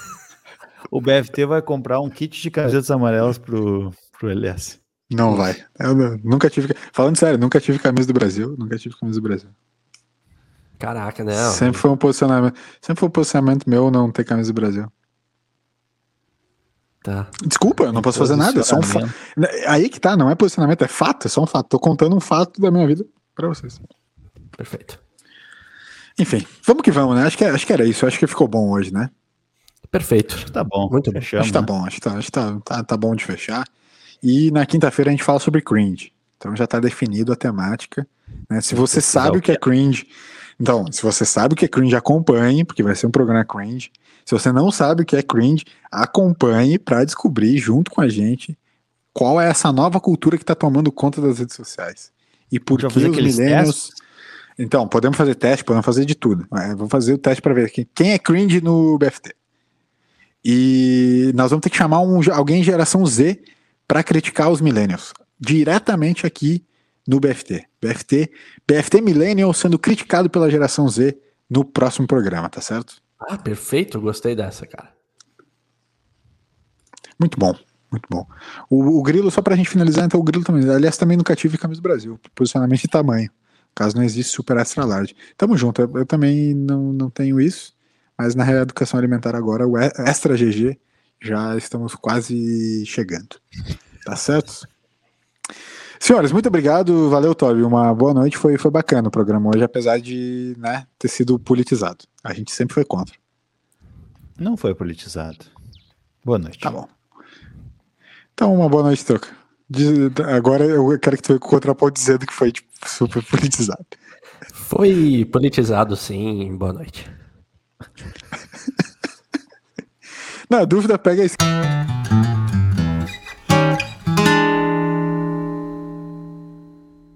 O BFT vai comprar um kit de camisetas amarelas pro, pro LS. Não vai. Eu nu- nunca tive. Falando sério, nunca tive camisa do Brasil. Nunca tive camisa do Brasil. Caraca, não. Sempre foi um posicionamento. Sempre foi um posicionamento meu não ter camisa do Brasil. Tá. Desculpa, eu não posso fazer nada. É só um fato. Posicionamento. Aí que tá, não é posicionamento, é fato, é só um fato. Tô contando um fato da minha vida pra vocês. Perfeito. Enfim, vamos que vamos, né? Acho que, acho que era isso. Acho que ficou bom hoje, né? Perfeito. Tá bom. Muito bom. fechamos, acho que tá né? bom, acho que, tá, acho que tá, tá, tá bom de fechar. E na quinta-feira a gente fala sobre cringe. Então já tá definido a temática. Né? Se você sabe o que é cringe, então, se você sabe o que é cringe, acompanhe, porque vai ser um programa cringe. Se você não sabe o que é cringe, acompanhe para descobrir junto com a gente qual é essa nova cultura que tá tomando conta das redes sociais. E por que os millennials. Então, podemos fazer teste, podemos fazer de tudo. Vamos fazer o teste para ver aqui. quem é cringe no BFT. E nós vamos ter que chamar um, alguém geração Z para criticar os millennials. Diretamente aqui no BFT. BFT, BFT Millennial sendo criticado pela geração Z no próximo programa, tá certo? Ah, perfeito. Gostei dessa, cara. Muito bom, muito bom. O, o Grilo, só pra gente finalizar, então o Grilo também. Aliás, também nunca tive camisa do Brasil. Posicionamento e tamanho. Caso não existe super extra large. Tamo junto, eu, eu também não, não tenho isso, mas na reeducação alimentar agora, o extra GG, já estamos quase chegando. Tá certo? Senhores, muito obrigado. Valeu, Toby. Uma boa noite. Foi, foi bacana o programa hoje, apesar de né, ter sido politizado. A gente sempre foi contra. Não foi politizado. Boa noite. Tá bom. Então, uma boa noite, Toca. Agora eu quero que tu venha com o contraponto dizendo que foi tipo, super politizado. Foi politizado, sim. Boa noite. Na dúvida, pega a esquerda.